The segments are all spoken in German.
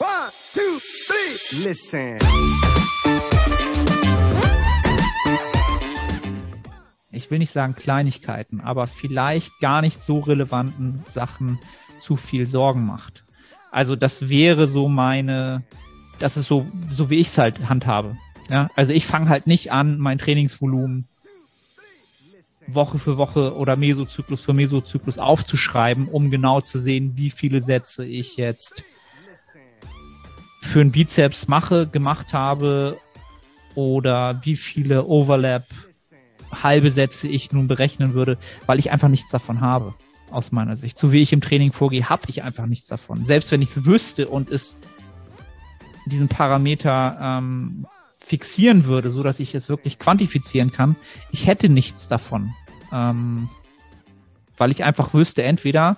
One, two, three. Listen. ich will nicht sagen Kleinigkeiten, aber vielleicht gar nicht so relevanten Sachen zu viel Sorgen macht. Also das wäre so meine, das ist so, so wie ich es halt handhabe. Ja, also ich fange halt nicht an, mein Trainingsvolumen Woche für Woche oder Mesozyklus für Mesozyklus aufzuschreiben, um genau zu sehen, wie viele Sätze ich jetzt für einen Bizeps mache, gemacht habe oder wie viele Overlap halbe Sätze ich nun berechnen würde, weil ich einfach nichts davon habe, aus meiner Sicht. So wie ich im Training vorgehe, habe ich einfach nichts davon. Selbst wenn ich es wüsste und es diesen Parameter ähm, fixieren würde, so dass ich es wirklich quantifizieren kann, ich hätte nichts davon. Ähm, weil ich einfach wüsste, entweder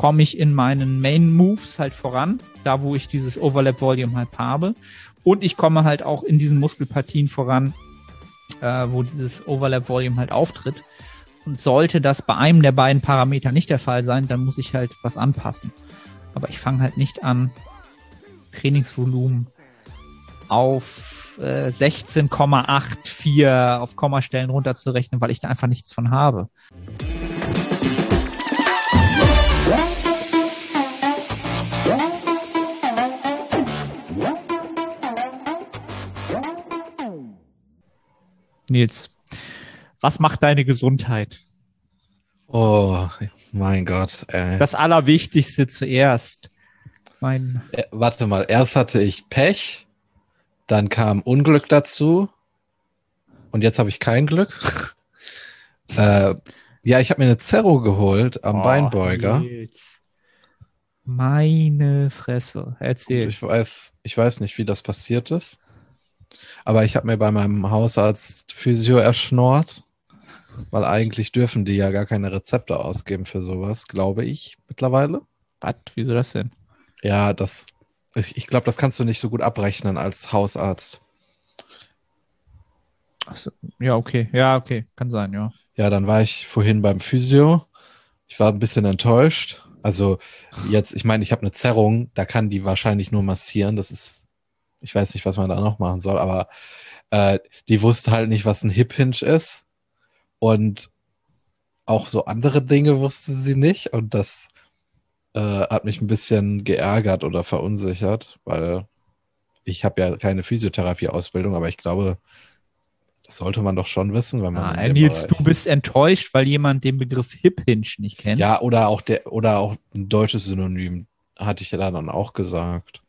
komme ich in meinen Main Moves halt voran, da wo ich dieses Overlap Volume halt habe, und ich komme halt auch in diesen Muskelpartien voran, äh, wo dieses Overlap Volume halt auftritt. Und sollte das bei einem der beiden Parameter nicht der Fall sein, dann muss ich halt was anpassen. Aber ich fange halt nicht an, Trainingsvolumen auf äh, 16,84 auf Kommastellen runterzurechnen, weil ich da einfach nichts von habe. Nils, was macht deine Gesundheit? Oh, mein Gott. Ey. Das Allerwichtigste zuerst. Mein äh, warte mal, erst hatte ich Pech, dann kam Unglück dazu und jetzt habe ich kein Glück. äh, ja, ich habe mir eine Zerro geholt am oh, Beinbeuger. Nils. Meine Fresse, erzähl. ich weiß, ich weiß nicht, wie das passiert ist. Aber ich habe mir bei meinem Hausarzt Physio erschnort, weil eigentlich dürfen die ja gar keine Rezepte ausgeben für sowas, glaube ich mittlerweile. Was? Wieso das denn? Ja, das, ich, ich glaube, das kannst du nicht so gut abrechnen als Hausarzt. Achso, ja, okay. Ja, okay. Kann sein, ja. Ja, dann war ich vorhin beim Physio. Ich war ein bisschen enttäuscht. Also jetzt, ich meine, ich habe eine Zerrung, da kann die wahrscheinlich nur massieren. Das ist ich weiß nicht, was man da noch machen soll, aber äh, die wusste halt nicht, was ein Hip Hinge ist. Und auch so andere Dinge wusste sie nicht. Und das äh, hat mich ein bisschen geärgert oder verunsichert, weil ich habe ja keine Physiotherapie-Ausbildung, aber ich glaube, das sollte man doch schon wissen, wenn man. Ah, Nils, Bereich... du bist enttäuscht, weil jemand den Begriff Hip Hinge nicht kennt. Ja, oder auch der, oder auch ein deutsches Synonym, hatte ich ja dann auch gesagt.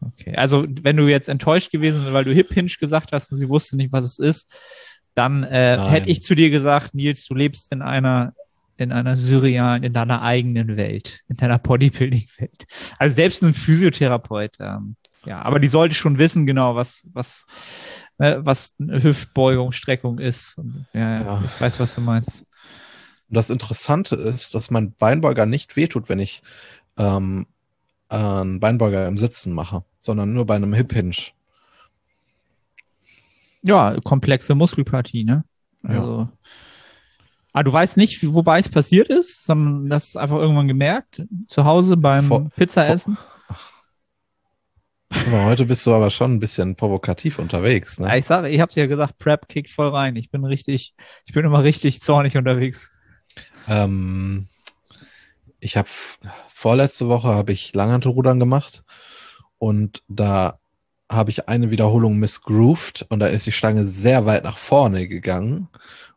Okay, also wenn du jetzt enttäuscht gewesen bist, weil du Hip Hinge gesagt hast und sie wusste nicht, was es ist, dann äh, hätte ich zu dir gesagt, Nils, du lebst in einer in einer surrealen, in deiner eigenen Welt, in deiner Bodybuilding-Welt. Also selbst ein Physiotherapeut, ähm, ja, aber die sollte schon wissen genau, was was äh, was eine Hüftbeugung, Streckung ist. Und, ja, ja, ich weiß, was du meinst. Das Interessante ist, dass mein Beinbeuger nicht wehtut, wenn ich ähm, einen Beinbeuger im Sitzen mache, sondern nur bei einem Hip Hinge. Ja, komplexe Muskelpartie, ne? Also. Ja. Ah, du weißt nicht, wobei es passiert ist, sondern das ist einfach irgendwann gemerkt. Zu Hause beim vor, Pizzaessen. Aber heute bist du aber schon ein bisschen provokativ unterwegs, ne? Ja, ich sage, ich hab's ja gesagt, Prep kickt voll rein. Ich bin richtig, ich bin immer richtig zornig unterwegs. Ähm, ich habe vorletzte Woche habe ich Langhantelrudern gemacht und da habe ich eine Wiederholung missgrooved und da ist die Stange sehr weit nach vorne gegangen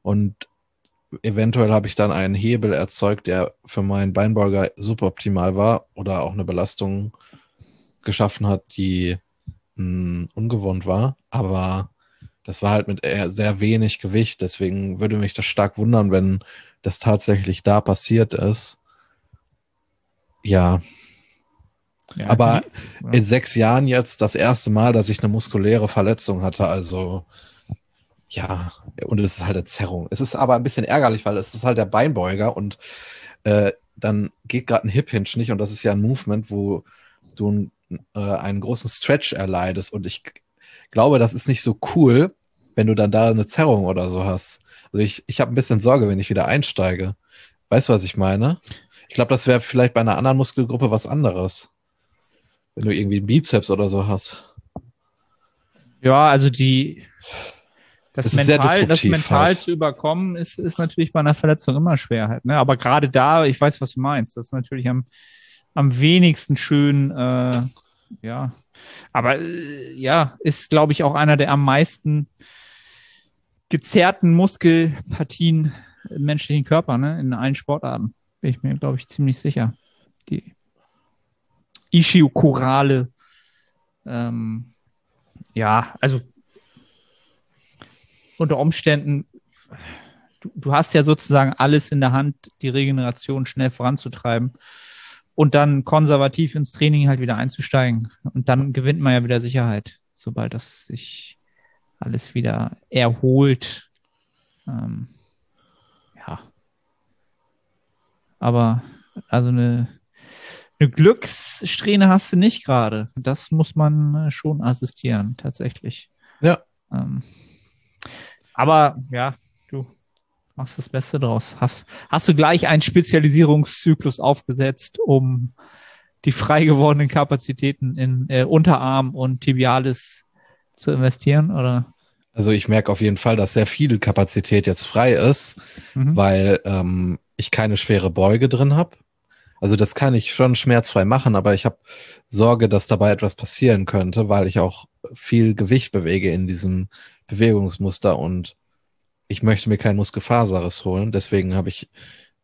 und eventuell habe ich dann einen Hebel erzeugt, der für meinen Beinbeuger suboptimal war oder auch eine Belastung geschaffen hat, die mh, hm, ungewohnt war, aber das war halt mit sehr wenig Gewicht, deswegen würde mich das stark wundern, wenn das tatsächlich da passiert ist. Ja. ja Aber ja. in sechs Jahren jetzt das erste Mal, dass ich eine muskuläre Verletzung hatte, also ja, und es ist halt eine Zerrung. Es ist aber ein bisschen ärgerlich, weil es ist halt der Beinbeuger und äh, dann geht gerade ein Hip Hinge nicht und das ist ja ein Movement, wo du äh, einen großen Stretch erleidest und ich glaube, das ist nicht so cool, wenn du dann da eine Zerrung oder so hast. Also ich, ich habe ein bisschen Sorge, wenn ich wieder einsteige. Weißt du, was ich meine? Ich glaube, das wäre vielleicht bei einer anderen Muskelgruppe was anderes. wenn du irgendwie einen Bizeps oder so hast. Ja, also die das, Das mental, das mental halt. zu überkommen, ist, ist natürlich bei einer Verletzung immer schwer halt. Ne? Aber gerade da, ich weiß, was du meinst. Das ist natürlich am, am wenigsten schön, äh, ja. Aber äh, ja, ist, glaube ich, auch einer der am meisten gezerrten Muskelpartien im menschlichen Körper, ne? In allen Sportarten. Bin ich mir, glaube ich, ziemlich sicher. Die Ischiochorale. Ähm, ja, also unter Umständen, du, du hast ja sozusagen alles in der Hand, die Regeneration schnell voranzutreiben und dann konservativ ins Training halt wieder einzusteigen. Und dann gewinnt man ja wieder Sicherheit, sobald das sich alles wieder erholt. Ähm, ja. Aber also eine, eine Glückssträhne hast du nicht gerade. Das muss man äh, schon assistieren, tatsächlich. Ja. Ähm, aber ja, du machst das Beste draus. Hast, hast du gleich einen Spezialisierungszyklus aufgesetzt, um die frei gewordenen Kapazitäten in äh, Unterarm und Tibialis zu investieren? Oder? Also ich merke auf jeden Fall, dass sehr viel Kapazität jetzt frei ist, Mhm. weil ähm, ich keine schwere Beuge drin habe. Also das kann ich schon schmerzfrei machen, aber ich habe Sorge, dass dabei etwas passieren könnte, weil ich auch viel Gewicht bewege in diesem Bewegungsmuster und ich möchte mir keinen Muskelfaserriss holen. Deswegen habe ich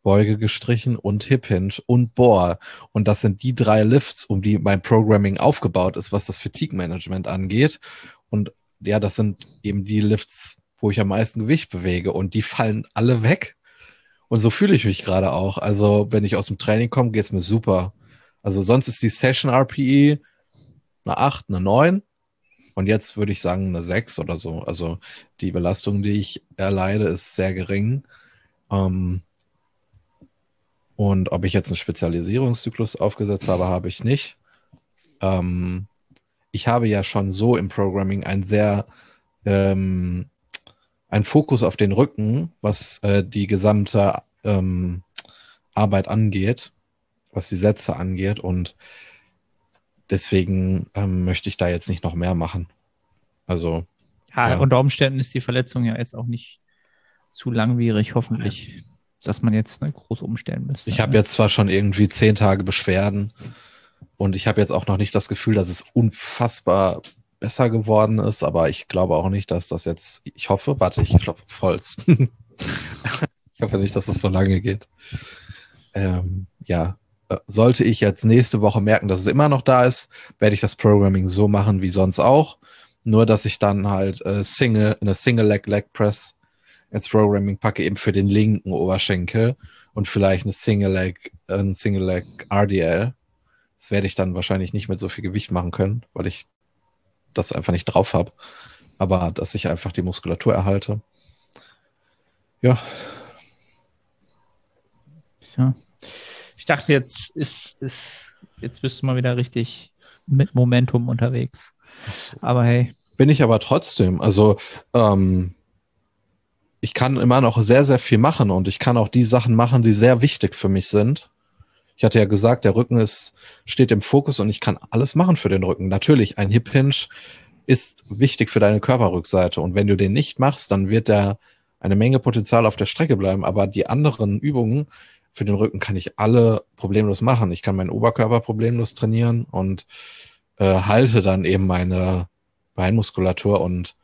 Beuge gestrichen und Hip Hinge und Bohr. Und das sind die drei Lifts, um die mein Programming aufgebaut ist, was das Fatigue Management angeht. Und ja, das sind eben die Lifts, wo ich am meisten Gewicht bewege und die fallen alle weg. Und so fühle ich mich gerade auch. Also, wenn ich aus dem Training komme, geht's mir super. Also, sonst ist die Session RPE eine 8, eine 9. Und jetzt würde ich sagen eine 6 oder so. Also, die Belastung, die ich erleide, ist sehr gering. Ähm, und ob ich jetzt einen Spezialisierungszyklus aufgesetzt habe, habe ich nicht. Ähm, ich habe ja schon so im Programming ein sehr ähm, ein Fokus auf den Rücken, was äh, die gesamte ähm, Arbeit angeht, was die Sätze angeht. Und deswegen ähm, möchte ich da jetzt nicht noch mehr machen. Also, Ja, Ja. unter Umständen ist die Verletzung ja jetzt auch nicht zu langwierig, hoffentlich, dass man jetzt ne, groß umstellen müsste. ich habe jetzt zwar schon irgendwie zehn Tage Beschwerden und ich habe jetzt auch noch nicht das Gefühl, dass es unfassbar besser geworden ist, aber ich glaube auch nicht, dass das jetzt, ich hoffe, warte, ich klopfe auf Holz. ich hoffe nicht, dass es so lange geht. Ähm, ja, äh, sollte ich jetzt nächste Woche merken, dass es immer noch da ist, werde ich das Programming so machen wie sonst auch. Nur, dass ich dann halt äh, Single, eine Single Leg Leg Press ins Programming packe, eben für den linken Oberschenkel und vielleicht eine Single Leg, äh, ein Single Leg RDL. Das werde ich dann wahrscheinlich nicht mit so viel Gewicht machen können, weil ich das einfach nicht drauf habe. Aber dass ich einfach die Muskulatur erhalte. Ja, Ja. Ich dachte, jetzt ist, ist, jetzt bist du mal wieder richtig mit Momentum unterwegs. Aber hey, Bin ich aber trotzdem. Also ähm, ich kann immer noch sehr, sehr viel machen und ich kann auch die Sachen machen, die sehr wichtig für mich sind. Ich hatte ja gesagt, der Rücken ist, steht im Fokus und ich kann alles machen für den Rücken. Natürlich, ein Hip Hinge ist wichtig für deine Körperrückseite und wenn du den nicht machst, dann wird der eine Menge Potenzial auf der Strecke bleiben. Aber die anderen Übungen für den Rücken kann ich alle problemlos machen. Ich kann meinen Oberkörper problemlos trainieren und äh, halte dann eben meine Beinmuskulatur und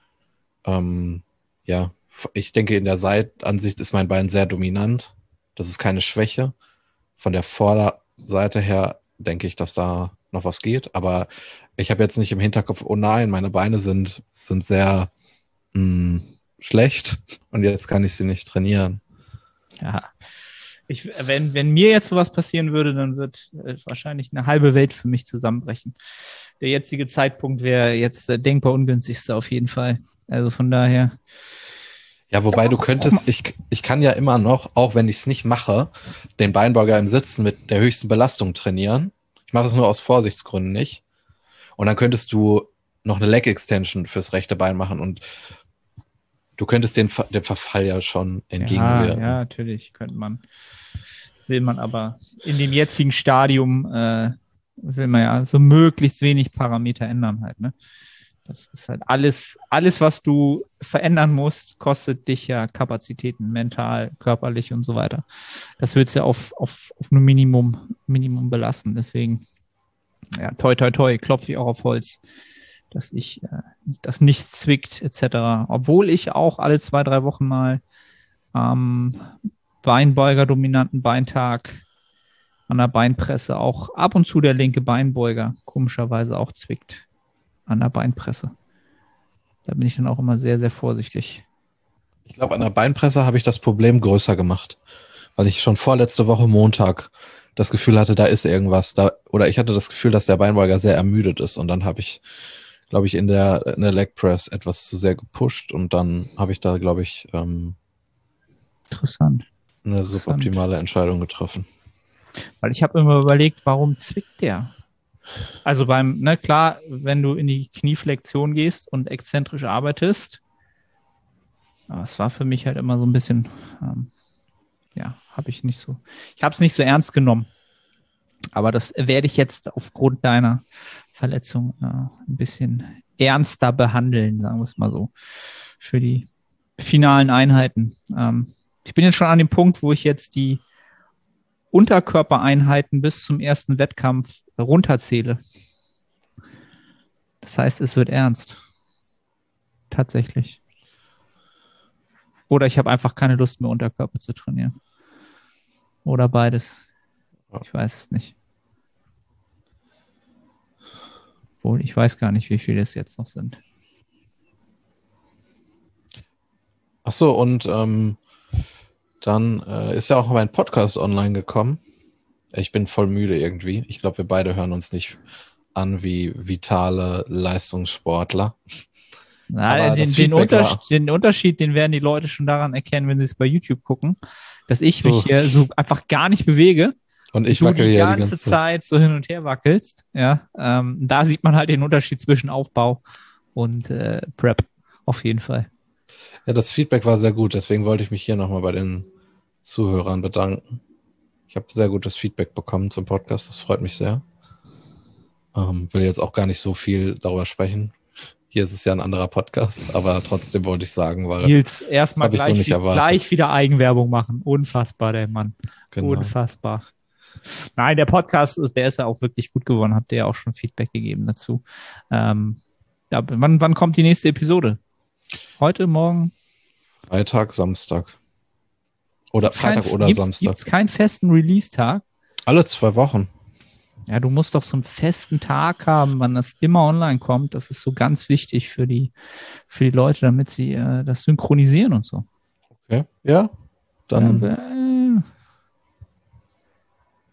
ähm, ja, ich denke, in der Seitansicht ist mein Bein sehr dominant. Das ist keine Schwäche. Von der Vorderseite her denke ich, dass da noch was geht. Aber ich habe jetzt nicht im Hinterkopf, oh nein, meine Beine sind, sind sehr mh, schlecht und jetzt kann ich sie nicht trainieren. ja. Ich, wenn, wenn mir jetzt sowas passieren würde, dann wird äh, wahrscheinlich eine halbe Welt für mich zusammenbrechen. Der jetzige Zeitpunkt wäre jetzt der denkbar ungünstigste auf jeden Fall. Also von daher, Ja, wobei du könntest, ich, ich kann ja immer noch, auch wenn ich es nicht mache, den Beinbeuger im Sitzen mit der höchsten Belastung trainieren. Ich mache es nur aus Vorsichtsgründen nicht. Und dann könntest du noch eine Leg Extension fürs rechte Bein machen und du könntest den, dem Verfall ja schon ja, entgegenwirken. ja, natürlich könnte man, will man aber in dem jetzigen Stadium äh, will man ja so möglichst wenig Parameter ändern halt, ne? Das ist halt alles, alles, was du verändern musst, kostet dich ja Kapazitäten, mental, körperlich und so weiter. Das willst du ja auf, auf, auf nur Minimum, Minimum belassen. Deswegen, ja, toi, toi, toi, klopfe ich auch auf Holz, dass ich, äh, das nichts zwickt, etc. Obwohl ich auch alle zwei, drei Wochen mal am ähm, Beinbeuger dominanten Beintag an der Beinpresse auch ab und zu der linke Beinbeuger komischerweise auch zwickt an der Beinpresse. Da bin ich dann auch immer sehr, sehr vorsichtig. Ich glaube, an der Beinpresse habe ich das Problem größer gemacht, weil ich schon vorletzte Woche Montag das Gefühl hatte, da ist irgendwas da, oder ich hatte das Gefühl, dass der Beinbeuger sehr ermüdet ist und dann habe ich, glaube ich, in der, in der Leg Press etwas zu sehr gepusht und dann habe ich da, glaube ich, ähm, Interessant. eine suboptimale Entscheidung getroffen. Weil ich habe immer überlegt, warum zwickt der? Also beim, ne, klar, wenn du in die Knieflexion gehst und exzentrisch arbeitest, aber es war für mich halt immer so ein bisschen, ähm, ja, habe ich nicht so, ich habe es nicht so ernst genommen. Aber das werde ich jetzt aufgrund deiner Verletzung äh, ein bisschen ernster behandeln, sagen wir es mal so, für die finalen Einheiten. Ähm, ich bin jetzt schon an dem Punkt, wo ich jetzt die Unterkörpereinheiten bis zum ersten Wettkampf runterzähle. Das heißt, es wird ernst. Tatsächlich. Oder ich habe einfach keine Lust mehr, Unterkörper zu trainieren. Oder beides. Ich weiß es nicht. Obwohl, ich weiß gar nicht, wie viele es jetzt noch sind. Ach so, und ähm, dann äh, ist ja auch mein Podcast online gekommen. Ich bin voll müde irgendwie. Ich glaube, wir beide hören uns nicht an wie vitale Leistungssportler. Na, den, den, Unterschied, den, Unterschied, den werden die Leute schon daran erkennen, wenn sie es bei YouTube gucken, dass ich so. mich hier so einfach gar nicht bewege. Und ich wackel die ja ganze, die ganze Zeit so hin und her wackelst. Ja, ähm, da sieht man halt den Unterschied zwischen Aufbau und äh, Prep auf jeden Fall. Ja, das Feedback war sehr gut, deswegen wollte ich mich hier nochmal bei den Zuhörern bedanken. Ich habe sehr gutes Feedback bekommen zum Podcast, das freut mich sehr. Ähm, will jetzt auch gar nicht so viel darüber sprechen. Hier ist es ja ein anderer Podcast, aber trotzdem wollte ich sagen, weil. Nils, erstmal gleich, so gleich wieder Eigenwerbung machen. Unfassbar, der Mann. Genau. Unfassbar. Nein, der Podcast ist, der ist ja auch wirklich gut geworden. Habt ihr ja auch schon Feedback gegeben dazu. Ähm, ja, wann, wann kommt die nächste Episode? Heute, morgen? Freitag, Samstag. Oder gibt's Freitag kein, oder gibt's, Samstag. Gibt es keinen festen Release-Tag? Alle zwei Wochen. Ja, du musst doch so einen festen Tag haben, wann das immer online kommt. Das ist so ganz wichtig für die, für die Leute, damit sie äh, das synchronisieren und so. Okay, ja. Dann. Ja, äh,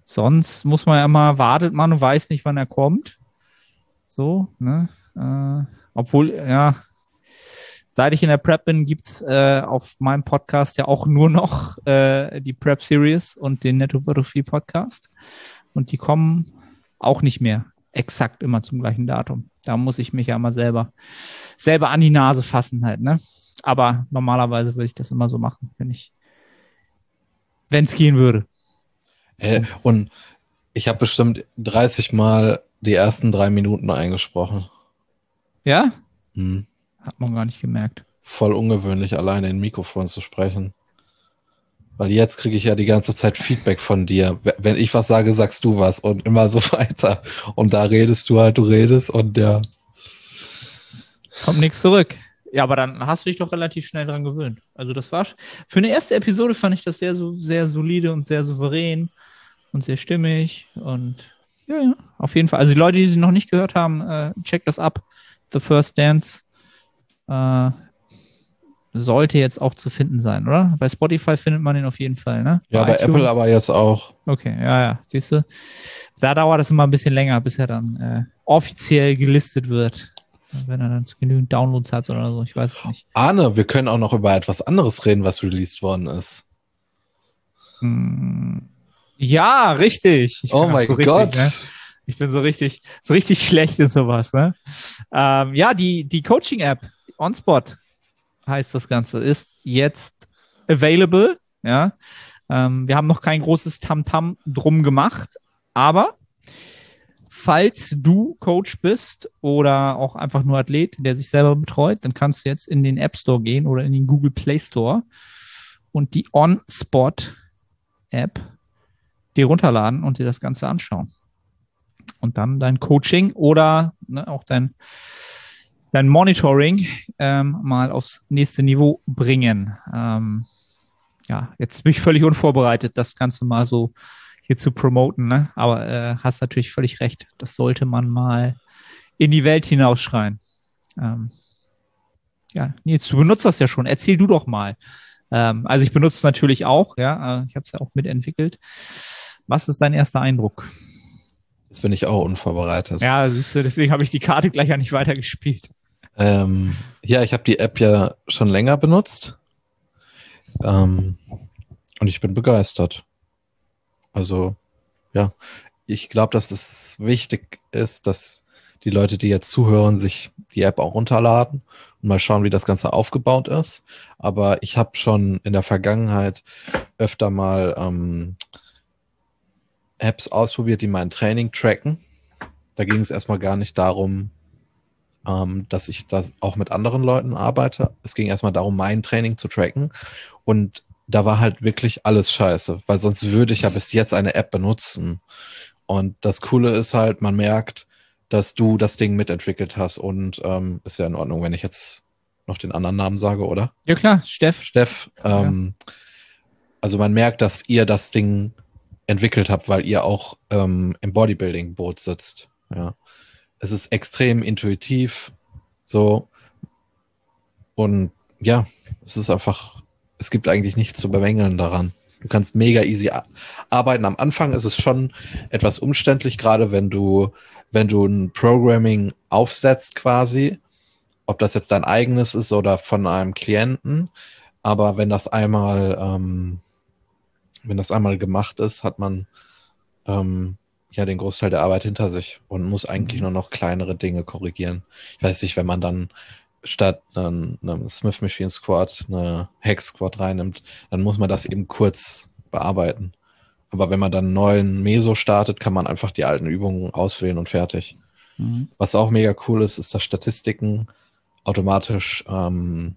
sonst muss man ja mal, wartet man und weiß nicht, wann er kommt. So, ne? Äh, obwohl, ja, Seit ich in der Prep bin, gibt's äh, auf meinem Podcast ja auch nur noch äh, die Prep Series und den Netto Hypertrophie Podcast. Und die kommen auch nicht mehr exakt immer zum gleichen Datum. Da muss ich mich ja mal selber, selber an die Nase fassen halt, ne? Aber normalerweise würde ich das immer so machen, wenn ich, wenn es gehen würde. Äh, und ich habe bestimmt 30 Mal die ersten drei Minuten eingesprochen. Ja? Hm. Hat man gar nicht gemerkt. Voll ungewöhnlich, alleine in Mikrofon zu sprechen. Weil jetzt kriege ich ja die ganze Zeit Feedback von dir. Wenn ich was sage, sagst du was und immer so weiter. Und da redest du halt, du redest und ja. Kommt nichts zurück. Ja, aber dann hast du dich doch relativ schnell dran gewöhnt. Also das war für eine erste Episode fand ich das sehr so sehr solide und sehr souverän und sehr stimmig und ja, ja, auf jeden Fall. Also die Leute, die sie noch nicht gehört haben, äh, check das ab. The First Dance äh, sollte jetzt auch zu finden sein, oder? Bei Spotify findet man den auf jeden Fall, ne? Ja, bei, bei Apple aber jetzt auch. Okay, ja, ja, siehst du. Da dauert es immer ein bisschen länger, bis er dann äh, offiziell gelistet wird. Wenn er dann genügend Downloads hat oder so, ich weiß es nicht. Arne, wir können auch noch über etwas anderes reden, was released worden ist. Hm. Ja, richtig. Ich oh mein so Gott. ne? Ich bin so richtig, so richtig schlecht in sowas, ne? Ähm, ja, die, die Coaching-App, OnSpot heißt das Ganze, ist jetzt available. Ja, ähm, wir haben noch kein großes Tamtam -Tam drum gemacht, aber falls du Coach bist oder auch einfach nur Athlet, der sich selber betreut, dann kannst du jetzt in den App Store gehen oder in den Google Play Store und die On-Spot App dir runterladen und dir das Ganze anschauen. Und dann dein Coaching oder ne, auch dein, dein Monitoring ähm, mal aufs nächste Niveau bringen. Ähm, ja, jetzt bin ich völlig unvorbereitet, das Ganze mal so hier zu promoten, ne? Aber äh, hast natürlich völlig recht. Das sollte man mal in die Welt hinausschreien. Ähm, ja, Nils, du benutzt das ja schon. Erzähl du doch mal. Ähm, also ich benutze es natürlich auch, ja. Äh, ich habe es ja auch mitentwickelt. Was ist dein erster Eindruck? Jetzt bin ich auch unvorbereitet. Ja, siehst du, deswegen habe ich die Karte gleich ja nicht weitergespielt. Ähm, ja, ich habe die App ja schon länger benutzt. Ähm, und ich bin begeistert. Also, ja, ich glaube, dass es wichtig ist, dass die Leute, die jetzt zuhören, sich die App auch runterladen und mal schauen, wie das Ganze aufgebaut ist. Aber ich habe schon in der Vergangenheit öfter mal ähm, Apps ausprobiert, die mein Training tracken. Da ging es erstmal gar nicht darum, ähm, dass ich da auch mit anderen Leuten arbeite. Es ging erstmal darum, mein Training zu tracken. Und da war halt wirklich alles scheiße, weil sonst würde ich ja bis jetzt eine App benutzen. Und das Coole ist halt, man merkt, dass du das Ding mitentwickelt hast und ähm, ist ja in Ordnung, wenn ich jetzt noch den anderen Namen sage, oder? Ja klar, Steff. Steff. Ähm, ja. Also man merkt, dass ihr das Ding entwickelt habt, weil ihr auch ähm, im Bodybuilding-Boot sitzt. Ja. Es ist extrem intuitiv, so und ja, es ist einfach es gibt eigentlich nichts zu bemängeln daran. Du kannst mega easy arbeiten. Am Anfang ist es schon etwas umständlich, gerade wenn du, wenn du ein Programming aufsetzt quasi, ob das jetzt dein eigenes ist oder von einem Klienten. Aber wenn das einmal, ähm, wenn das einmal gemacht ist, hat man ähm, ja den Großteil der Arbeit hinter sich und muss eigentlich mhm. nur noch kleinere Dinge korrigieren. Ich weiß nicht, wenn man dann statt einem, einem Smith Machine Squad eine Hex Squad reinnimmt, dann muss man das eben kurz bearbeiten. Aber wenn man dann einen neuen Meso startet, kann man einfach die alten Übungen auswählen und fertig. Mhm. Was auch mega cool ist, ist, dass Statistiken automatisch ähm,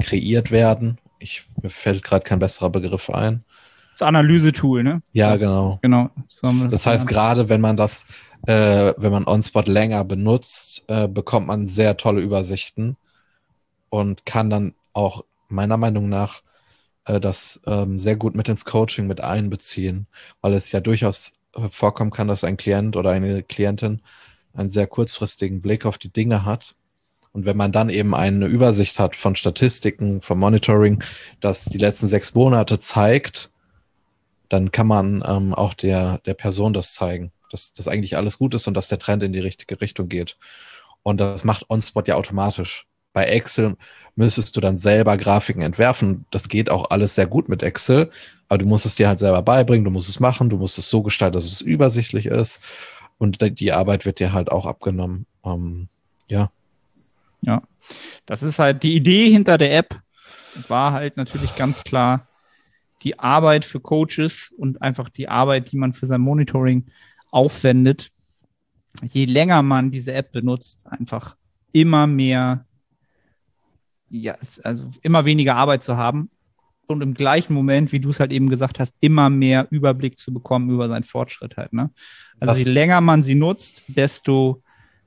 kreiert werden. Ich, mir fällt gerade kein besserer Begriff ein. Das Analyse-Tool, ne? Ja, das, genau. Genau. So das, das heißt, gerade wenn man das äh, wenn man OnSpot länger benutzt, äh, bekommt man sehr tolle Übersichten und kann dann auch meiner Meinung nach äh, das ähm, sehr gut mit ins Coaching mit einbeziehen, weil es ja durchaus vorkommen kann, dass ein Klient oder eine Klientin einen sehr kurzfristigen Blick auf die Dinge hat. Und wenn man dann eben eine Übersicht hat von Statistiken, vom Monitoring, das die letzten sechs Monate zeigt, dann kann man ähm, auch der, der Person das zeigen dass das eigentlich alles gut ist und dass der Trend in die richtige Richtung geht. Und das macht OnSpot ja automatisch. Bei Excel müsstest du dann selber Grafiken entwerfen. Das geht auch alles sehr gut mit Excel, aber du musst es dir halt selber beibringen, du musst es machen, du musst es so gestalten, dass es übersichtlich ist. Und die Arbeit wird dir halt auch abgenommen. Ähm, ja. Ja. Das ist halt die Idee hinter der App, war halt natürlich ganz klar die Arbeit für Coaches und einfach die Arbeit, die man für sein Monitoring aufwendet, je länger man diese App benutzt, einfach immer mehr, ja, also immer weniger Arbeit zu haben und im gleichen Moment, wie du es halt eben gesagt hast, immer mehr Überblick zu bekommen über seinen Fortschritt halt. Ne? Also Was? je länger man sie nutzt, desto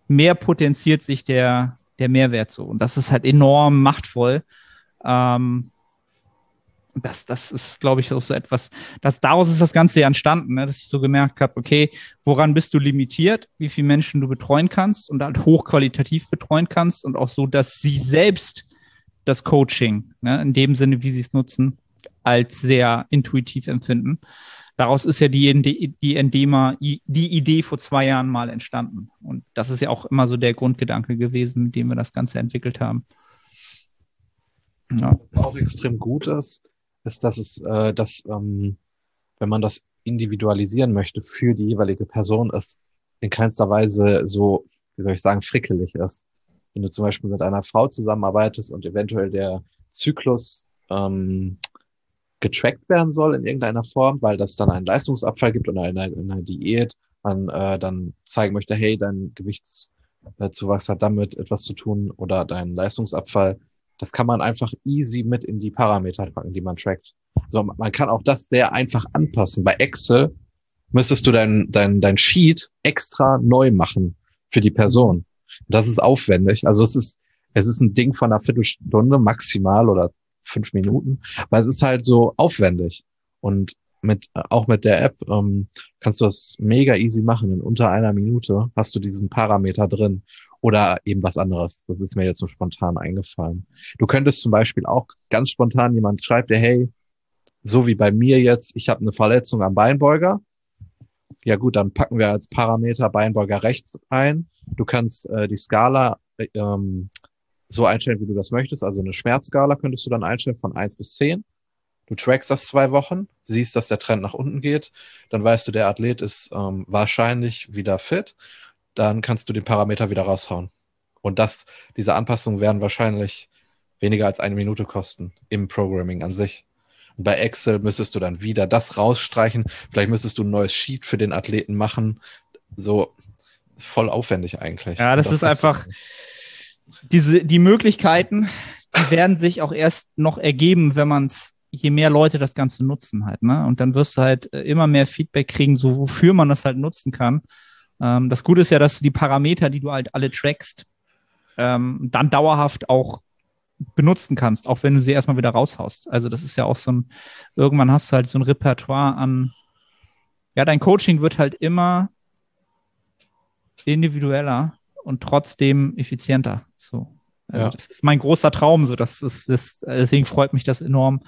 mehr potenziert sich der, der Mehrwert so. Und das ist halt enorm machtvoll. Ähm, das, das ist, glaube ich, auch so etwas, dass daraus ist das Ganze ja entstanden, ne? dass ich so gemerkt habe, okay, woran bist du limitiert, wie viele Menschen du betreuen kannst und halt hochqualitativ betreuen kannst und auch so, dass sie selbst das Coaching, ne, in dem Sinne, wie sie es nutzen, als sehr intuitiv empfinden. Daraus ist ja die, die, Endema, die Idee vor zwei Jahren mal entstanden. Und das ist ja auch immer so der Grundgedanke gewesen, mit dem wir das Ganze entwickelt haben. Ja. Auch extrem gut ist, ist, dass es, äh, dass, ähm, wenn man das individualisieren möchte für die jeweilige Person, es in keinster Weise so, wie soll ich sagen, frickelig ist. Wenn du zum Beispiel mit einer Frau zusammenarbeitest und eventuell der Zyklus ähm, getrackt werden soll in irgendeiner Form, weil das dann einen Leistungsabfall gibt oder eine, eine Diät, man äh, dann zeigen möchte, hey, dein Gewichtszuwachs hat damit etwas zu tun oder dein Leistungsabfall. Das kann man einfach easy mit in die Parameter packen, die man trackt. So, man kann auch das sehr einfach anpassen. Bei Excel müsstest du dein, dein, dein Sheet extra neu machen für die Person. Das ist aufwendig. Also es ist, es ist ein Ding von einer Viertelstunde maximal oder fünf Minuten, weil es ist halt so aufwendig. Und mit, auch mit der App ähm, kannst du das mega easy machen. In unter einer Minute hast du diesen Parameter drin oder eben was anderes. Das ist mir jetzt so spontan eingefallen. Du könntest zum Beispiel auch ganz spontan jemand schreibt dir, hey, so wie bei mir jetzt, ich habe eine Verletzung am Beinbeuger. Ja gut, dann packen wir als Parameter Beinbeuger rechts ein. Du kannst äh, die Skala äh, ähm, so einstellen, wie du das möchtest. Also eine Schmerzskala könntest du dann einstellen von eins bis zehn. Du trackst das zwei Wochen, siehst, dass der Trend nach unten geht, dann weißt du, der Athlet ist ähm, wahrscheinlich wieder fit, dann kannst du den Parameter wieder raushauen. Und das, diese Anpassungen werden wahrscheinlich weniger als eine Minute kosten im Programming an sich. Und bei Excel müsstest du dann wieder das rausstreichen. Vielleicht müsstest du ein neues Sheet für den Athleten machen. So voll aufwendig eigentlich. Ja, das, das ist einfach diese, die Möglichkeiten, die werden sich auch erst noch ergeben, wenn man es je mehr Leute das Ganze nutzen halt, ne? Und dann wirst du halt äh, immer mehr Feedback kriegen, so wofür man das halt nutzen kann. Ähm, das Gute ist ja, dass du die Parameter, die du halt alle trackst, ähm, dann dauerhaft auch benutzen kannst, auch wenn du sie erstmal wieder raushaust. Also das ist ja auch so ein, irgendwann hast du halt so ein Repertoire an, ja, dein Coaching wird halt immer individueller und trotzdem effizienter. So. Also ja. Das ist mein großer Traum. So, das ist, das, deswegen freut mich das enorm,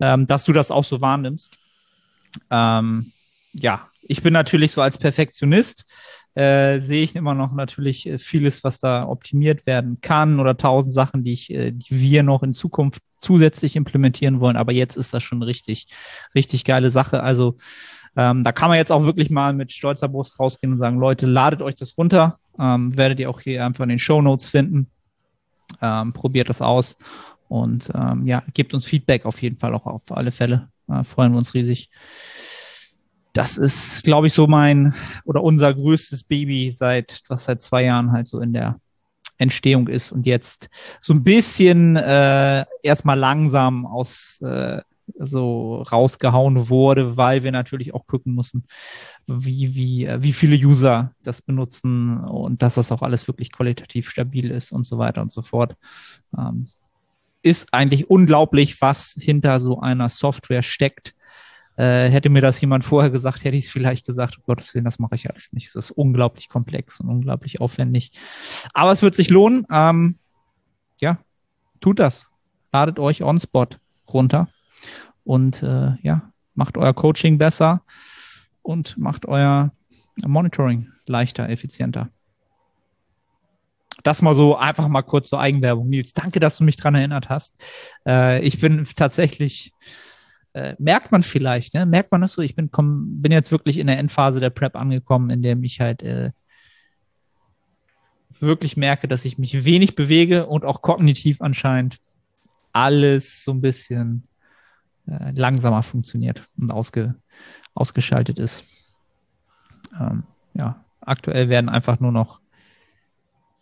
ähm, dass du das auch so wahrnimmst. Ähm, ja, ich bin natürlich so als Perfektionist, äh, sehe ich immer noch natürlich äh, vieles, was da optimiert werden kann oder tausend Sachen, die ich, äh, die wir noch in Zukunft zusätzlich implementieren wollen. Aber jetzt ist das schon richtig, richtig geile Sache. Also ähm, da kann man jetzt auch wirklich mal mit stolzer Brust rausgehen und sagen, Leute, ladet euch das runter. Ähm, werdet ihr auch hier einfach in den Show Notes finden. Ähm, probiert das aus und ähm, ja, gebt uns Feedback auf jeden Fall auch auf alle Fälle. Äh, freuen wir uns riesig. Das ist, glaube ich, so mein oder unser größtes Baby seit, was seit zwei Jahren halt so in der Entstehung ist und jetzt so ein bisschen äh, erstmal langsam aus äh, so rausgehauen wurde, weil wir natürlich auch gucken mussten, wie, wie, äh, wie viele User das benutzen und dass das auch alles wirklich qualitativ stabil ist und so weiter und so fort. Ähm, ist eigentlich unglaublich, was hinter so einer Software steckt. Äh, hätte mir das jemand vorher gesagt, hätte ich es vielleicht gesagt, um Gottes Willen, das mache ich alles nicht. Das ist unglaublich komplex und unglaublich aufwendig. Aber es wird sich lohnen. Ähm, ja, tut das. Ladet euch OnSpot runter und äh, ja, macht euer Coaching besser und macht euer Monitoring leichter, effizienter. Das mal so einfach mal kurz zur Eigenwerbung. Nils, danke, dass du mich dran erinnert hast. Äh, ich bin tatsächlich, äh, merkt man vielleicht, ne? merkt man das so? Ich bin, komm, bin jetzt wirklich in der Endphase der Prep angekommen, in der mich halt äh, wirklich merke, dass ich mich wenig bewege und auch kognitiv anscheinend alles so ein bisschen äh, langsamer funktioniert und ausge, ausgeschaltet ist. Ähm, ja, aktuell werden einfach nur noch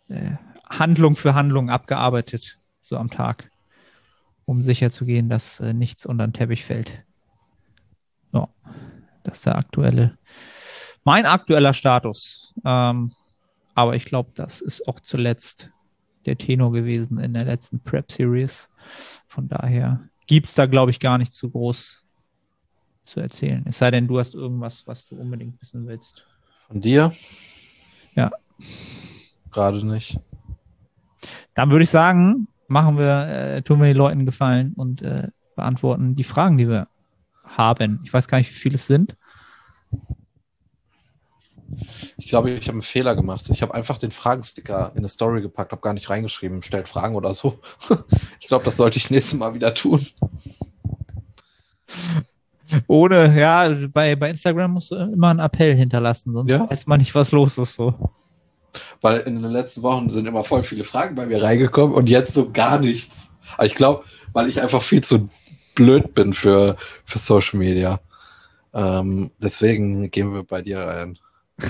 äh, Handlung für Handlung abgearbeitet, so am Tag, um sicherzugehen, dass äh, nichts unter den Teppich fällt. So, das ist der aktuelle, mein aktueller Status. Ähm, aber ich glaube, das ist auch zuletzt der Tenor gewesen in der letzten Prep Series. Von daher gibt es da, glaube ich, gar nicht zu groß zu erzählen. Es sei denn, du hast irgendwas, was du unbedingt wissen willst. Von dir? Ja. Gerade nicht. Dann würde ich sagen, machen wir, äh, tun wir den Leuten Gefallen und äh, beantworten die Fragen, die wir haben. Ich weiß gar nicht, wie viele es sind. Ich glaube, ich habe einen Fehler gemacht. Ich habe einfach den Fragensticker in eine Story gepackt, habe gar nicht reingeschrieben, stellt Fragen oder so. ich glaube, das sollte ich nächstes Mal wieder tun. Ohne, ja, bei, bei Instagram musst du immer einen Appell hinterlassen, sonst ja? weiß man nicht, was los ist so. Weil in den letzten Wochen sind immer voll viele Fragen bei mir reingekommen und jetzt so gar nichts. Aber ich glaube, weil ich einfach viel zu blöd bin für, für Social Media. Ähm, deswegen gehen wir bei dir rein.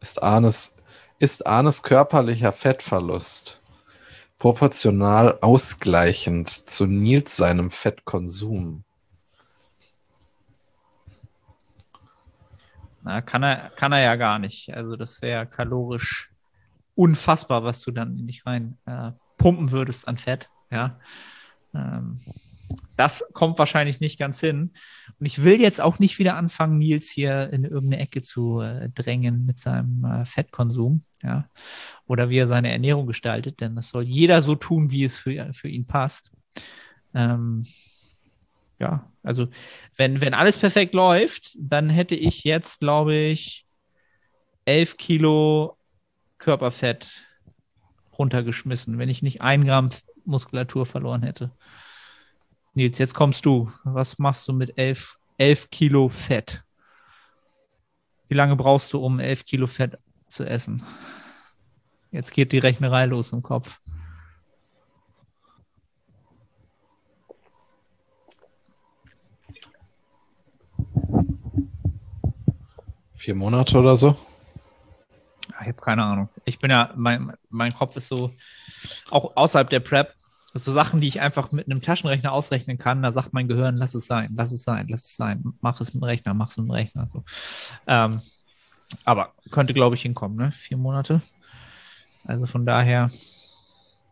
Ist Arnes, ist Arnes körperlicher Fettverlust proportional ausgleichend zu Nils seinem Fettkonsum? Na, kann er, kann er ja gar nicht. Also das wäre kalorisch unfassbar, was du dann in dich rein äh, pumpen würdest an Fett. Ja. Ähm, das kommt wahrscheinlich nicht ganz hin. Und ich will jetzt auch nicht wieder anfangen, Nils hier in irgendeine Ecke zu äh, drängen mit seinem äh, Fettkonsum, ja, oder wie er seine Ernährung gestaltet, denn das soll jeder so tun, wie es für, für ihn passt. Ähm, ja, also wenn, wenn alles perfekt läuft, dann hätte ich jetzt, glaube ich, 11 Kilo Körperfett runtergeschmissen, wenn ich nicht ein Gramm Muskulatur verloren hätte. Nils, jetzt kommst du. Was machst du mit 11, 11 Kilo Fett? Wie lange brauchst du, um 11 Kilo Fett zu essen? Jetzt geht die Rechnerei los im Kopf. Vier Monate oder so? Ich habe keine Ahnung. Ich bin ja, mein, mein Kopf ist so, auch außerhalb der Prep, so Sachen, die ich einfach mit einem Taschenrechner ausrechnen kann, da sagt mein Gehirn, lass es sein, lass es sein, lass es sein, mach es mit dem Rechner, mach es mit dem Rechner. So. Ähm, aber könnte, glaube ich, hinkommen, ne? Vier Monate. Also von daher,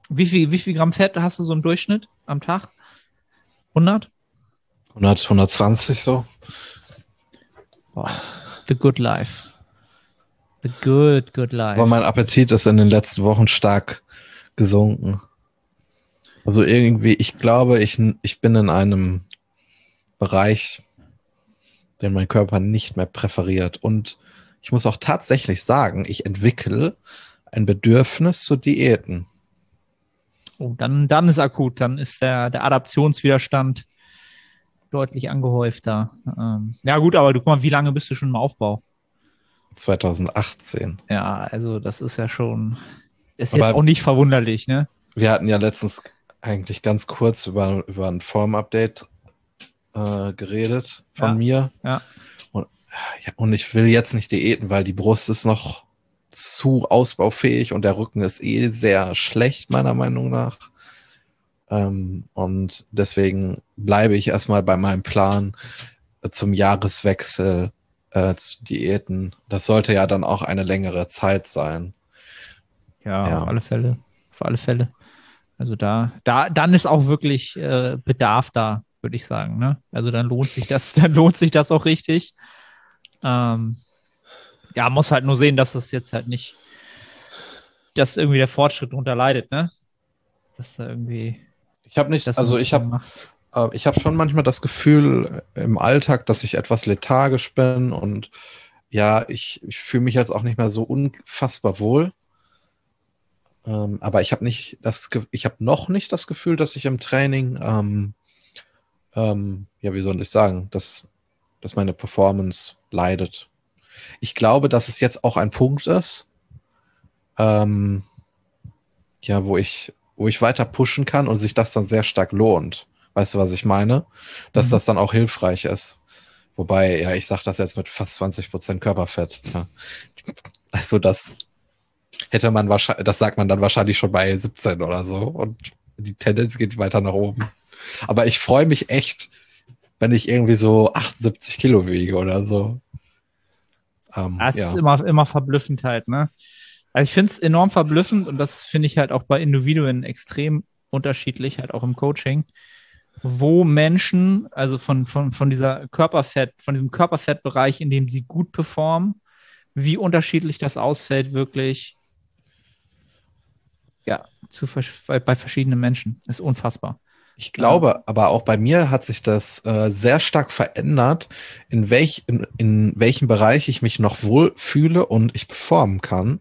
wie viel, wie viel Gramm Fett hast du so im Durchschnitt am Tag? 100? 100, 120 so. Boah. The good life. The good, good life. Aber mein Appetit ist in den letzten Wochen stark gesunken. Also irgendwie, ich glaube, ich, ich bin in einem Bereich, den mein Körper nicht mehr präferiert. Und ich muss auch tatsächlich sagen, ich entwickle ein Bedürfnis zu Diäten. Oh, dann, dann ist akut, dann ist der, der Adaptionswiderstand deutlich angehäufter. Ähm, ja, gut, aber du guck mal, wie lange bist du schon im Aufbau? 2018. Ja, also das ist ja schon, ist aber jetzt auch nicht verwunderlich, ne? Wir hatten ja letztens eigentlich ganz kurz über, über ein Form-Update äh, geredet von Ja, mir. ja. Und, ja. Und ich will jetzt nicht diäten, weil die Brust ist noch zu ausbaufähig und der Rücken ist eh sehr schlecht, meiner Meinung nach. Ähm, und deswegen bleibe ich erstmal bei meinem Plan äh, zum Jahreswechsel äh, zu Diäten. Das sollte ja dann auch eine längere Zeit sein. Ja, Ja. auf alle Fälle. Auf alle Fälle. Also da, da, dann ist auch wirklich äh, Bedarf da, würde ich sagen. Ne? Also dann lohnt sich das, dann lohnt sich das auch richtig. Ähm, ja, muss halt nur sehen, dass das jetzt halt nicht, dass irgendwie der Fortschritt darunter leidet, ne? Dass da irgendwie. Ich habe nicht, Das also ich habe. Äh, ich habe schon manchmal das Gefühl im Alltag, dass ich etwas lethargisch bin und ja, ich, ich fühle mich jetzt auch nicht mehr so unfassbar wohl. Ähm, aber ich habe nicht das, ich habe noch nicht das Gefühl, dass ich im Training, ähm, ähm, ja, wie soll ich sagen, dass, dass meine Performance leidet. Ich glaube, dass es jetzt auch ein Punkt ist, ähm, ja, wo ich, wo ich weiter pushen kann und sich das dann sehr stark lohnt. Weißt du, was ich meine? Dass Mhm. das dann auch hilfreich ist. Wobei, ja, ich sage das jetzt mit fast 20 Prozent Körperfett. Ja. Also das hätte man wahrscheinlich, das sagt man dann wahrscheinlich schon bei 17 oder so. Und die Tendenz geht weiter nach oben. Aber ich freue mich echt, wenn ich irgendwie so 78 Kilo wiege oder so. Ähm, Das ja. ist immer, immer verblüffend halt, ne? Also ich finde es enorm verblüffend und das finde ich halt auch bei Individuen extrem unterschiedlich, halt auch im Coaching, wo Menschen, also von, von, von dieser Körperfett, von diesem Körperfettbereich, in dem sie gut performen, wie unterschiedlich das ausfällt, wirklich, ja, zu, bei, verschiedenen Menschen. ist unfassbar. Ich glaube, aber auch bei mir hat sich das äh, sehr stark verändert, in, welch, in, in welchem Bereich ich mich noch wohl fühle und ich performen kann,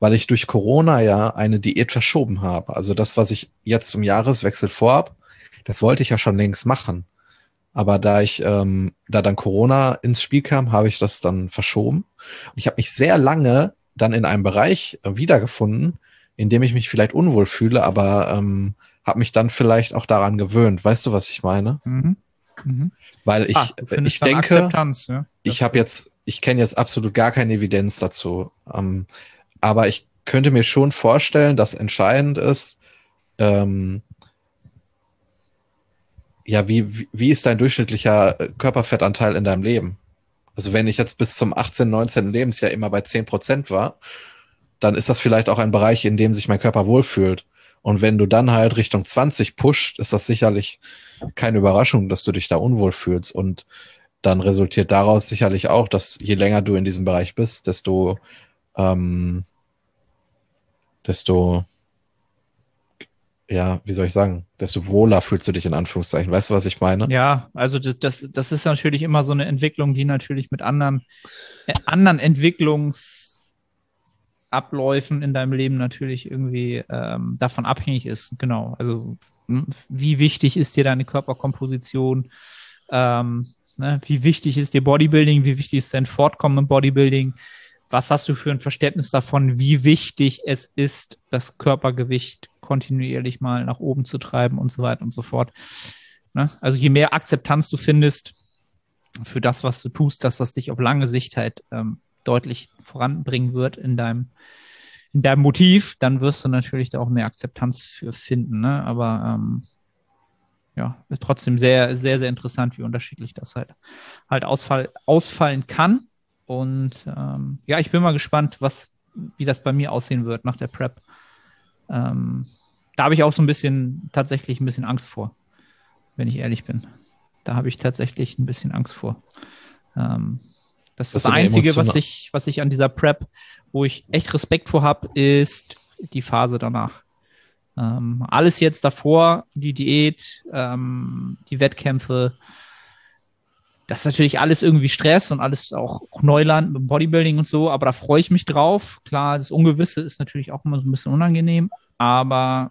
weil ich durch Corona ja eine Diät verschoben habe. Also das, was ich jetzt zum Jahreswechsel vorhab, das wollte ich ja schon längst machen. Aber da ich, ähm, da dann Corona ins Spiel kam, habe ich das dann verschoben. Und ich habe mich sehr lange dann in einem Bereich äh, wiedergefunden, in dem ich mich vielleicht unwohl fühle, aber ähm, habe mich dann vielleicht auch daran gewöhnt. Weißt du, was ich meine? Mhm. Mhm. Weil ich, Ah, findest ich denke, ja? ich habe jetzt, ich kenne jetzt absolut gar keine Evidenz dazu. Ähm, aber ich könnte mir schon vorstellen, dass entscheidend ist, ähm, ja, wie, wie, ist dein durchschnittlicher äh, Körperfettanteil in deinem Leben? Also wenn ich jetzt bis zum 18., 19. Lebensjahr immer bei 10 Prozent war, dann ist das vielleicht auch ein Bereich, in dem sich mein Körper wohlfühlt. Und wenn du dann halt Richtung 20 pusht, ist das sicherlich keine Überraschung, dass du dich da unwohl fühlst. Und dann resultiert daraus sicherlich auch, dass je länger du in diesem Bereich bist, desto, ähm, desto, ja, wie soll ich sagen, desto wohler fühlst du dich in Anführungszeichen. Weißt du, was ich meine? Ja, also das, das, das ist natürlich immer so eine Entwicklung, die natürlich mit anderen, äh, anderen Entwicklungsabläufen in deinem Leben natürlich irgendwie ähm, davon abhängig ist. Genau. Also hm, wie wichtig ist dir deine Körperkomposition? Ähm, ne? Wie wichtig ist dir Bodybuilding? Wie wichtig ist dein Fortkommen im Bodybuilding? Was hast du für ein Verständnis davon, wie wichtig es ist, das Körpergewicht kontinuierlich mal nach oben zu treiben und so weiter und so fort? Ne? Also je mehr Akzeptanz du findest für das, was du tust, dass das dich auf lange Sicht halt ähm, deutlich voranbringen wird in deinem, in deinem Motiv, dann wirst du natürlich da auch mehr Akzeptanz für finden. Ne? Aber ähm, ja, trotzdem sehr, sehr, sehr interessant, wie unterschiedlich das halt, halt ausfall, ausfallen kann. Und ähm, ja, ich bin mal gespannt, was, wie das bei mir aussehen wird nach der Prep. Ähm, da habe ich auch so ein bisschen, tatsächlich ein bisschen Angst vor, wenn ich ehrlich bin. Da habe ich tatsächlich ein bisschen Angst vor. Ähm, das, Das ist das Einzige, was ich, was ich an dieser Prep, wo ich echt Respekt vor habe, ist die Phase danach. Ähm, alles jetzt davor, die Diät, ähm, die Wettkämpfe, das ist natürlich alles irgendwie Stress und alles auch Neuland mit Bodybuilding und so, aber da freue ich mich drauf. Klar, das Ungewisse ist natürlich auch immer so ein bisschen unangenehm, aber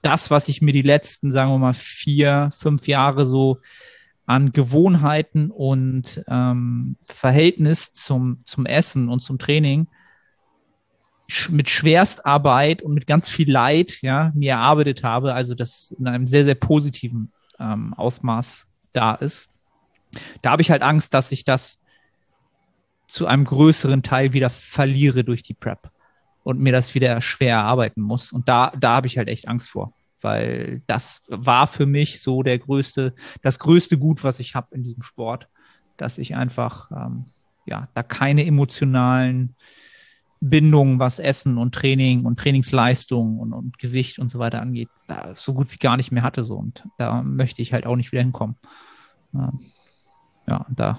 das, was ich mir die letzten, sagen wir mal, vier, fünf Jahre so an Gewohnheiten und ähm, Verhältnis zum, zum Essen und zum Training sch mit Schwerstarbeit und mit ganz viel Leid ja, mir erarbeitet habe, also das in einem sehr, sehr positiven ähm, Ausmaß da ist. Da habe ich halt Angst, dass ich das zu einem größeren Teil wieder verliere durch die Prep und mir das wieder schwer erarbeiten muss. Und da, da habe ich halt echt Angst vor, weil das war für mich so der größte, das größte Gut, was ich habe in diesem Sport, dass ich einfach, ähm, ja, da keine emotionalen Bindungen, was Essen und Training und Trainingsleistung und, und Gewicht und so weiter angeht, so gut wie gar nicht mehr hatte so. Und da möchte ich halt auch nicht wieder hinkommen. Ähm, ja, da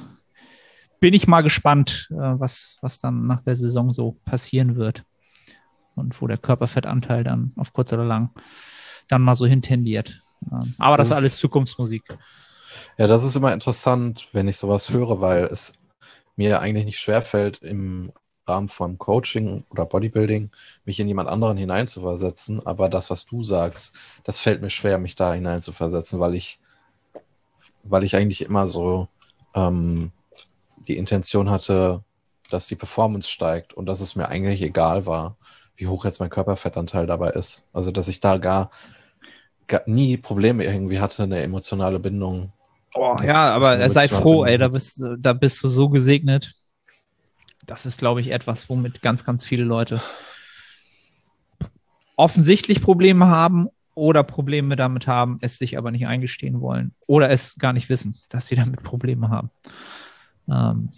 bin ich mal gespannt, äh, was, was dann nach der Saison so passieren wird. Und wo der Körperfettanteil dann auf kurz oder lang dann mal so hintendiert. Ähm, aber das, Das ist alles Zukunftsmusik. Ja, das ist immer interessant, wenn ich sowas höre, weil es mir eigentlich nicht schwerfällt, im Rahmen von Coaching oder Bodybuilding mich in jemand anderen hineinzuversetzen. Aber das, was du sagst, das fällt mir schwer, mich da hineinzuversetzen, weil ich, weil ich eigentlich immer so ähm, die Intention hatte, dass die Performance steigt und dass es mir eigentlich egal war, wie hoch jetzt mein Körperfettanteil dabei ist. Also, dass ich da gar, gar nie Probleme irgendwie hatte, eine emotionale Bindung Oh, ja, aber sei froh, ey, da bist, da bist du so gesegnet. Das ist, glaube ich, etwas, womit ganz, ganz viele Leute offensichtlich Probleme haben oder Probleme damit haben, es sich aber nicht eingestehen wollen oder es gar nicht wissen, dass sie damit Probleme haben. Ähm,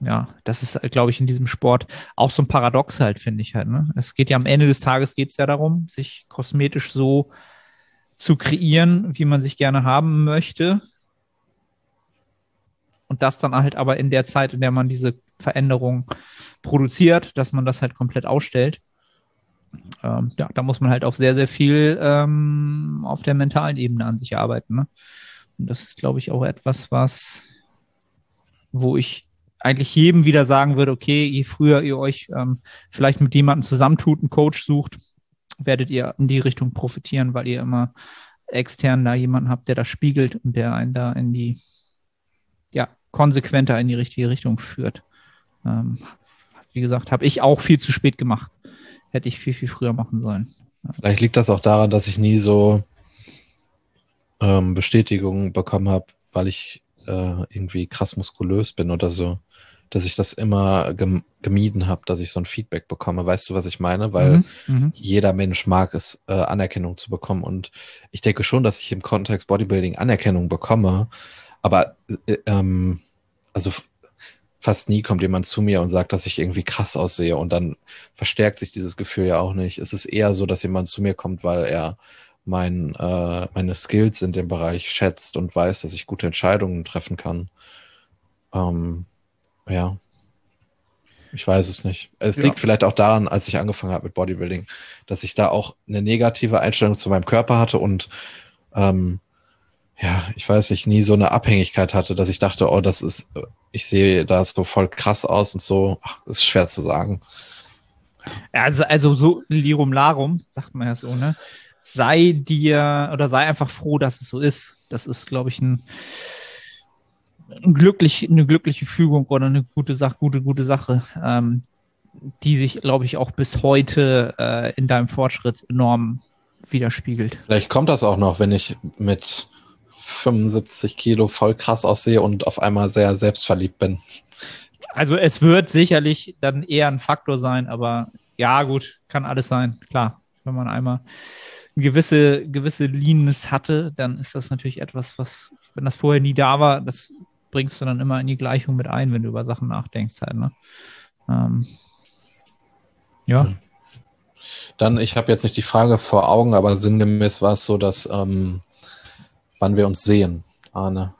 ja, das ist, glaube ich, in diesem Sport auch so ein Paradox halt, finde ich halt. Ne? Es geht ja am Ende des Tages geht es ja darum, sich kosmetisch so zu kreieren, wie man sich gerne haben möchte. Und das dann halt aber in der Zeit, in der man diese Veränderung produziert, dass man das halt komplett ausstellt. Ähm, ja, da muss man halt auch sehr, sehr viel ähm, auf der mentalen Ebene an sich arbeiten. Ne? Und das ist, glaube ich, auch etwas, was, wo ich eigentlich jedem wieder sagen würde, okay, je früher ihr euch ähm, vielleicht mit jemandem zusammentut, einen Coach sucht, werdet ihr in die Richtung profitieren, weil ihr immer extern da jemanden habt, der das spiegelt und der einen da in die, ja, konsequenter in die richtige Richtung führt. Ähm, wie gesagt, habe ich auch viel zu spät gemacht hätte ich viel, viel früher machen sollen. Vielleicht liegt das auch daran, dass ich nie so ähm, Bestätigung bekommen habe, weil ich äh, irgendwie krass muskulös bin oder so. Dass ich das immer gem gemieden habe, dass ich so ein Feedback bekomme. Weißt du, was ich meine? Weil Mhm, mhm. jeder Mensch mag es, äh, Anerkennung zu bekommen. Und ich denke schon, dass ich im Kontext Bodybuilding Anerkennung bekomme. Aber äh, ähm, also fast nie kommt jemand zu mir und sagt, dass ich irgendwie krass aussehe. Und dann verstärkt sich dieses Gefühl ja auch nicht. Es ist eher so, dass jemand zu mir kommt, weil er mein, äh, meine Skills in dem Bereich schätzt und weiß, dass ich gute Entscheidungen treffen kann. Ähm, ja. Ich weiß es nicht. Es Ja. liegt vielleicht auch daran, als ich angefangen habe mit Bodybuilding, dass ich da auch eine negative Einstellung zu meinem Körper hatte und ähm, ja, ich weiß nicht, nie so eine Abhängigkeit hatte, dass ich dachte, oh, das ist, ich sehe da so voll krass aus und so. Ach, ist schwer zu sagen. Also, also so Lirum Larum, sagt man ja so, ne? Sei dir oder sei einfach froh, dass es so ist. Das ist, glaube ich, ein, ein glücklich, eine glückliche Fügung oder eine gute Sache, gute, gute Sache, ähm, die sich, glaube ich, auch bis heute äh, in deinem Fortschritt enorm widerspiegelt. Vielleicht kommt das auch noch, wenn ich mit 75 Kilo voll krass aussehe und auf einmal sehr selbstverliebt bin. Also es wird sicherlich dann eher ein Faktor sein, aber ja, gut, kann alles sein, klar. Wenn man einmal eine gewisse, gewisse Leanness hatte, dann ist das natürlich etwas, was, wenn das vorher nie da war, das bringst du dann immer in die Gleichung mit ein, wenn du über Sachen nachdenkst halt, ne? Ähm, ja. Dann, ich habe jetzt nicht die Frage vor Augen, aber sinngemäß war es so, dass ähm, wann wir uns sehen, Arne.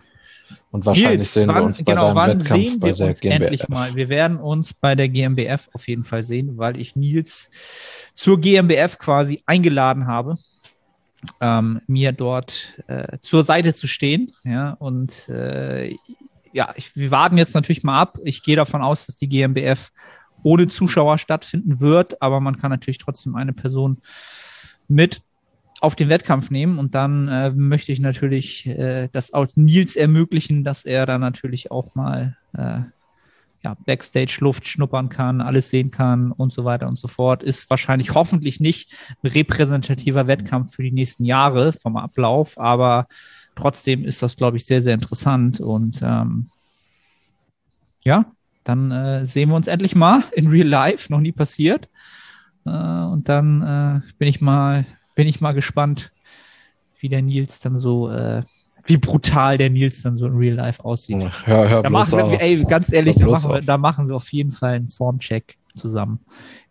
Und wahrscheinlich Nils, sehen wann, wir uns bei genau, deinem wann Wettkampf sehen bei wir der uns endlich GmbF. mal? Wir werden uns bei der GmbF auf jeden Fall sehen, weil ich Nils zur GmbF quasi eingeladen habe, ähm, mir dort äh, zur Seite zu stehen. Ja, und äh, ja, ich, wir warten jetzt natürlich mal ab. Ich gehe davon aus, dass die GmbF ohne Zuschauer stattfinden wird, aber man kann natürlich trotzdem eine Person mit auf den Wettkampf nehmen und dann äh, möchte ich natürlich äh, das auch Nils ermöglichen, dass er dann natürlich auch mal äh, ja, Backstage-Luft schnuppern kann, alles sehen kann und so weiter und so fort. Ist wahrscheinlich hoffentlich nicht ein repräsentativer Wettkampf für die nächsten Jahre vom Ablauf, aber trotzdem ist das, glaube ich, sehr, sehr interessant und ähm, ja, dann äh, sehen wir uns endlich mal in Real Life, noch nie passiert. Äh, und dann äh, bin ich mal, bin ich mal gespannt, wie der Nils dann so, äh, wie brutal der Nils dann so in Real Life aussieht. Hör, hör Da machen wir, auf. ey, ganz ehrlich, da machen, wir, auf. da machen wir auf jeden Fall einen Formcheck zusammen.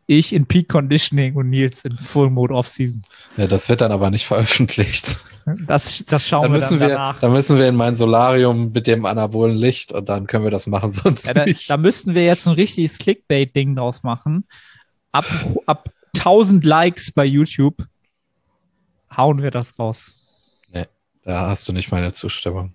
Ich in Peak Conditioning und Nils in Full Mode Off-Season. Ja, das wird dann aber nicht veröffentlicht. Das, das schauen Da wir müssen dann wir, danach. da müssen wir in mein Solarium mit dem anabolen Licht und dann können wir das machen, sonst Ja, da, nicht. da müssten wir jetzt ein richtiges Clickbait-Ding draus machen. Ab, ab 1000 Likes bei YouTube hauen wir das raus. Da hast du nicht meine Zustimmung.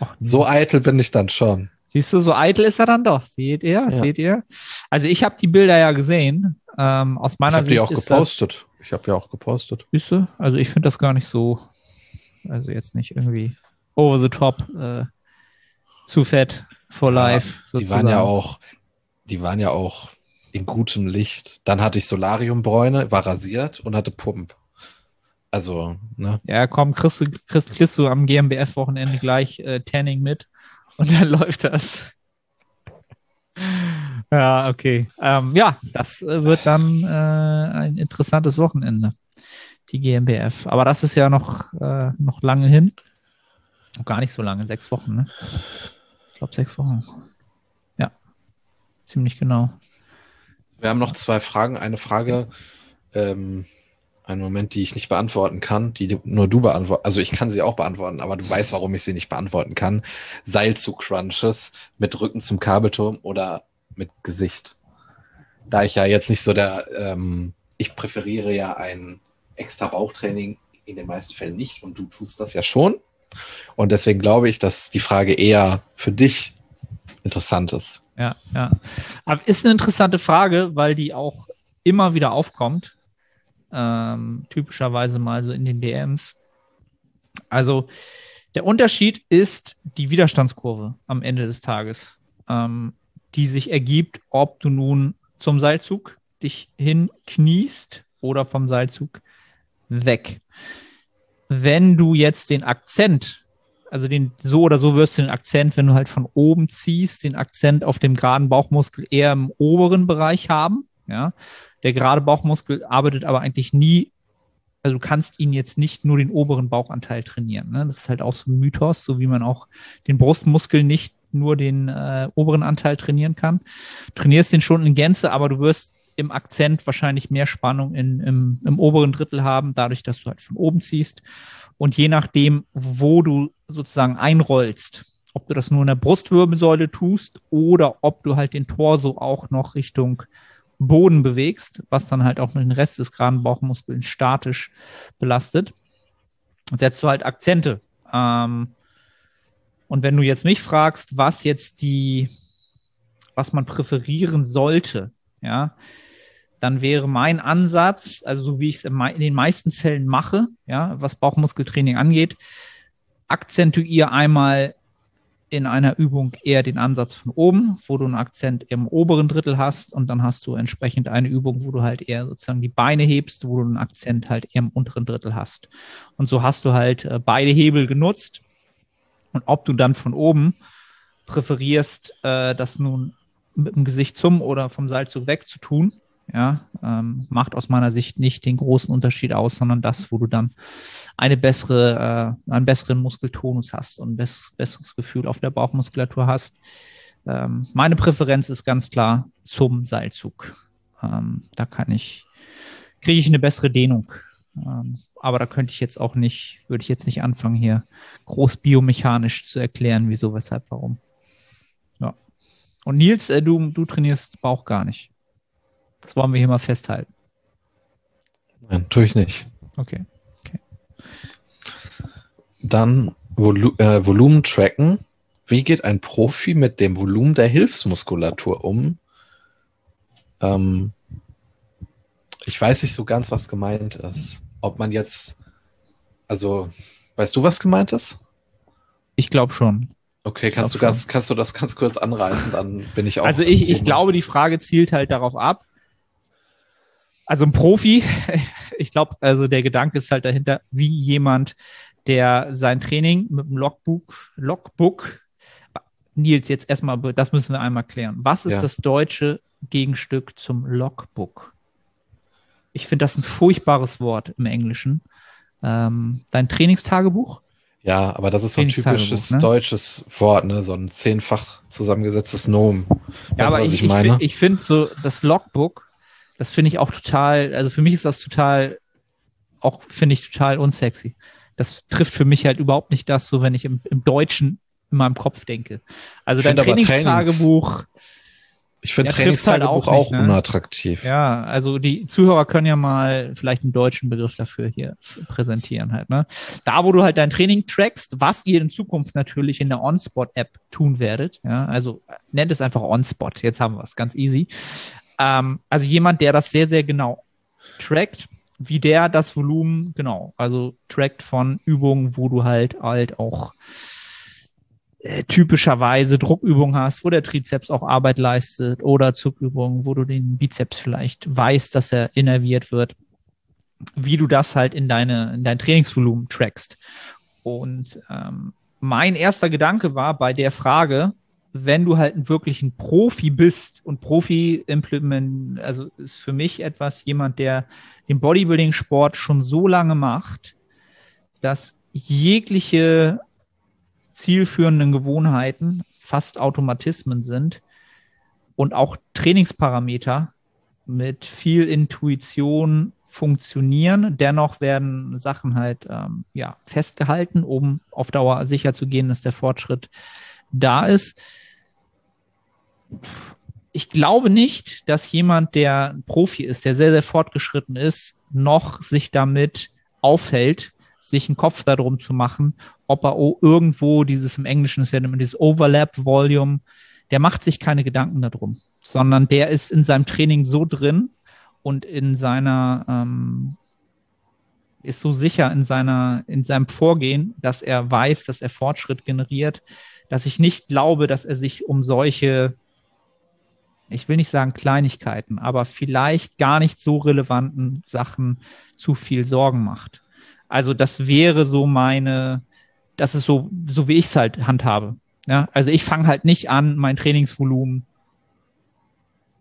Och, So eitel bin ich dann schon. Siehst du, so eitel ist er dann doch. Seht ihr? Ja. Seht ihr? Also ich habe die Bilder ja gesehen. Ähm, aus Ich meiner habe Sicht die auch gepostet. Ich habe ja auch gepostet. das, siehst du? Also ich finde das gar nicht so, also jetzt nicht irgendwie over the top, äh, zu fett for Ja, life. Die waren ja auch, die waren ja auch in gutem Licht. Dann hatte ich Solariumbräune, war rasiert und hatte Pump. Also, ne? Ja, komm, kriegst du, kriegst, kriegst du am GmbF-Wochenende gleich äh, Tanning mit und dann läuft das. ja, okay. Ähm, ja, das äh, wird dann äh, ein interessantes Wochenende, die GmbF. Aber das ist ja noch, äh, noch lange hin. Noch gar nicht so lange, sechs Wochen, ne? Ich glaube, sechs Wochen. Ja, ziemlich genau. Wir haben noch zwei Fragen. Eine Frage, ähm, einen Moment, die ich nicht beantworten kann, die nur du beantworten. Also ich kann sie auch beantworten, aber du weißt, warum ich sie nicht beantworten kann. Seilzug-Crunches mit Rücken zum Kabelturm oder mit Gesicht. Da ich ja jetzt nicht so der, ähm, ich präferiere ja ein extra Bauchtraining in den meisten Fällen nicht und du tust das ja schon. Und deswegen glaube ich, dass die Frage eher für dich interessant ist. Ja, ja. Aber ist eine interessante Frage, weil die auch immer wieder aufkommt. Ähm, typischerweise mal so in den DMs. Also der Unterschied ist die Widerstandskurve am Ende des Tages, ähm, die sich ergibt, ob du nun zum Seilzug dich hinkniest oder vom Seilzug weg. Wenn du jetzt den Akzent, also den so oder so wirst du den Akzent, wenn du halt von oben ziehst, den Akzent auf dem geraden Bauchmuskel eher im oberen Bereich haben. Ja, der gerade Bauchmuskel arbeitet aber eigentlich nie also du kannst ihn jetzt nicht nur den oberen Bauchanteil trainieren. Ne? Das ist halt auch so ein Mythos, so wie man auch den Brustmuskel nicht nur den äh, oberen Anteil trainieren kann. Trainierst den schon in Gänze, aber du wirst im Akzent wahrscheinlich mehr Spannung in, im, im oberen Drittel haben, dadurch, dass du halt von oben ziehst. Und je nachdem, wo du sozusagen einrollst, ob du das nur in der Brustwirbelsäule tust oder ob du halt den Torso auch noch Richtung Boden bewegst, was dann halt auch den Rest des geraden Bauchmuskels statisch belastet, setzt du halt Akzente. Ähm, und wenn du jetzt mich fragst, was jetzt die, was man präferieren sollte, ja, dann wäre mein Ansatz, also so wie ich es in, in den meisten Fällen mache, ja, was Bauchmuskeltraining angeht, akzentuiere einmal in einer Übung eher den Ansatz von oben, wo du einen Akzent im oberen Drittel hast und dann hast du entsprechend eine Übung, wo du halt eher sozusagen die Beine hebst, wo du einen Akzent halt eher im unteren Drittel hast. Und so hast du halt äh, beide Hebel genutzt. Und ob du dann von oben präferierst, äh, das nun mit dem Gesicht zum oder vom Seilzug weg zu tun, ja, ähm, macht aus meiner Sicht nicht den großen Unterschied aus, sondern das, wo du dann eine bessere, äh, einen besseren Muskeltonus hast und ein besseres, besseres Gefühl auf der Bauchmuskulatur hast. Ähm, meine Präferenz ist ganz klar zum Seilzug. Ähm, da kann ich, kriege ich eine bessere Dehnung. Ähm, aber da könnte ich jetzt auch nicht, würde ich jetzt nicht anfangen, hier groß biomechanisch zu erklären, wieso, weshalb, warum. Ja. Und Nils, äh, du, du trainierst Bauch gar nicht. Das wollen wir hier mal festhalten. Nein, tue ich nicht. Okay. okay. Dann Vol äh, Volumen tracken. Wie geht ein Profi mit dem Volumen der Hilfsmuskulatur um? Ähm, ich weiß nicht so ganz, was gemeint ist. Ob man jetzt, also, weißt du, was gemeint ist? Ich glaube schon. Okay, kannst du, ganz, kannst du das ganz kurz anreißen, dann bin ich auch. Also ich, ich glaube, die Frage zielt halt darauf ab, also ein Profi, ich glaube, also der Gedanke ist halt dahinter, wie jemand, der sein Training mit dem Logbook, Logbook, Nils, jetzt erstmal, das müssen wir einmal klären. Was ist ja. das deutsche Gegenstück zum Logbook? Ich finde das ein furchtbares Wort im Englischen. Ähm, dein Trainingstagebuch? Ja, aber das ist so ein typisches ne? deutsches Wort, ne? so ein zehnfach zusammengesetztes Nomen. Ja, aber ich, ich, ich, ich finde so, das Logbook das finde ich auch total, also für mich ist das total, auch finde ich total unsexy. Das trifft für mich halt überhaupt nicht das, so wenn ich im, im Deutschen in meinem Kopf denke. Also dein Trainingstagebuch. Ich finde Trainingstagebuch halt auch, nicht, auch ne? unattraktiv. Ja, also die Zuhörer können ja mal vielleicht einen deutschen Begriff dafür hier präsentieren halt. Ne? Da, wo du halt dein Training trackst, was ihr in Zukunft natürlich in der OnSpot-App tun werdet. Ja, also nennt es einfach OnSpot. Jetzt haben wir es ganz easy. Ähm, also jemand, der das sehr, sehr genau trackt, wie der das Volumen, genau, also trackt von Übungen, wo du halt halt auch äh, typischerweise Druckübungen hast, wo der Trizeps auch Arbeit leistet oder Zugübungen, wo du den Bizeps vielleicht weißt, dass er innerviert wird, wie du das halt in deine, in dein Trainingsvolumen trackst. Und ähm, mein erster Gedanke war bei der Frage, wenn du halt wirklich ein Profi bist und Profi implement, also ist für mich etwas jemand, der den Bodybuilding-Sport schon so lange macht, dass jegliche zielführenden Gewohnheiten fast Automatismen sind und auch Trainingsparameter mit viel Intuition funktionieren. Dennoch werden Sachen halt ähm, ja, festgehalten, um auf Dauer sicherzugehen, dass der Fortschritt da ist ich glaube nicht, dass jemand, der ein Profi ist, der sehr, sehr fortgeschritten ist, noch sich damit aufhält, sich einen Kopf darum zu machen, ob er irgendwo dieses im Englischen ist ja immer dieses Overlap-Volume, der macht sich keine Gedanken darum, sondern der ist in seinem Training so drin und in seiner ähm, ist so sicher in seiner in seinem Vorgehen, dass er weiß, dass er Fortschritt generiert, dass ich nicht glaube, dass er sich um solche ich will nicht sagen Kleinigkeiten, aber vielleicht gar nicht so relevanten Sachen zu viel Sorgen macht. Also das wäre so meine, das ist so, so wie ich es halt handhabe. Ja, also ich fange halt nicht an, mein Trainingsvolumen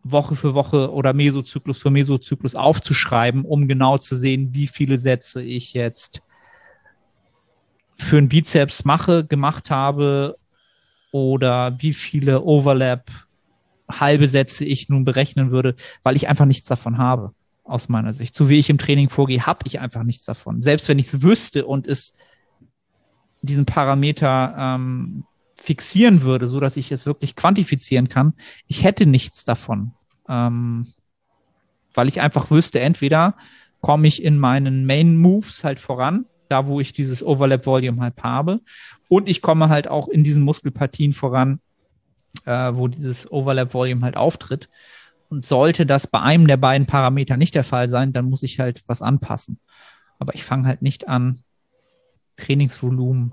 Woche für Woche oder Mesozyklus für Mesozyklus aufzuschreiben, um genau zu sehen, wie viele Sätze ich jetzt für einen Bizeps mache, gemacht habe oder wie viele Overlap halbe Sätze ich nun berechnen würde, weil ich einfach nichts davon habe, aus meiner Sicht. So wie ich im Training vorgehe, habe ich einfach nichts davon. Selbst wenn ich es wüsste und es diesen Parameter ähm, fixieren würde, so dass ich es wirklich quantifizieren kann, ich hätte nichts davon. Ähm, weil ich einfach wüsste, entweder komme ich in meinen Main Moves halt voran, da wo ich dieses Overlap Volume halt habe, und ich komme halt auch in diesen Muskelpartien voran, äh, wo dieses Overlap Volume halt auftritt. Und sollte das bei einem der beiden Parameter nicht der Fall sein, dann muss ich halt was anpassen. Aber ich fange halt nicht an, Trainingsvolumen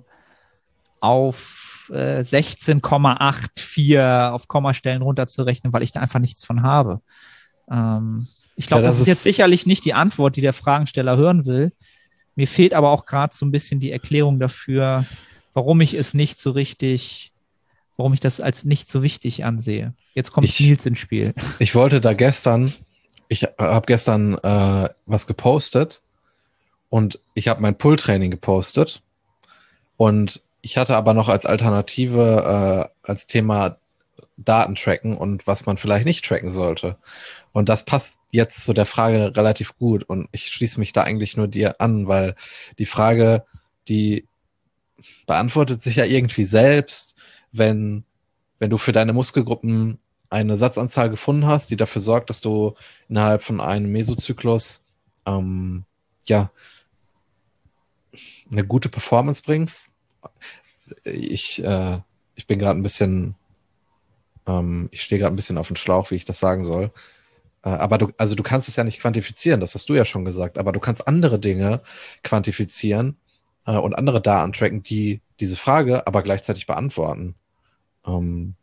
auf äh, 16,84 auf Kommastellen runterzurechnen, weil ich da einfach nichts von habe. Ähm, ich glaube, ja, das, das, ist jetzt sicherlich nicht die Antwort, die der Fragensteller hören will. Mir fehlt aber auch gerade so ein bisschen die Erklärung dafür, warum ich es nicht so richtig warum ich das als nicht so wichtig ansehe. Jetzt kommt ich, Nils ins Spiel. Ich wollte da gestern, ich habe gestern äh, was gepostet und ich habe mein Pull-Training gepostet und ich hatte aber noch als Alternative äh, als Thema Daten tracken und was man vielleicht nicht tracken sollte. Und das passt jetzt zu der Frage relativ gut und ich schließe mich da eigentlich nur dir an, weil die Frage, die beantwortet sich ja irgendwie selbst wenn, wenn du für deine Muskelgruppen eine Satzanzahl gefunden hast, die dafür sorgt, dass du innerhalb von einem Mesozyklus ähm, ja eine gute Performance bringst. Ich, äh, ich bin gerade ein bisschen, ähm, ich stehe gerade ein bisschen auf den Schlauch, wie ich das sagen soll. Äh, aber du, also du kannst es ja nicht quantifizieren, das hast du ja schon gesagt, aber du kannst andere Dinge quantifizieren äh, und andere Daten tracken, die diese Frage aber gleichzeitig beantworten. Ähm,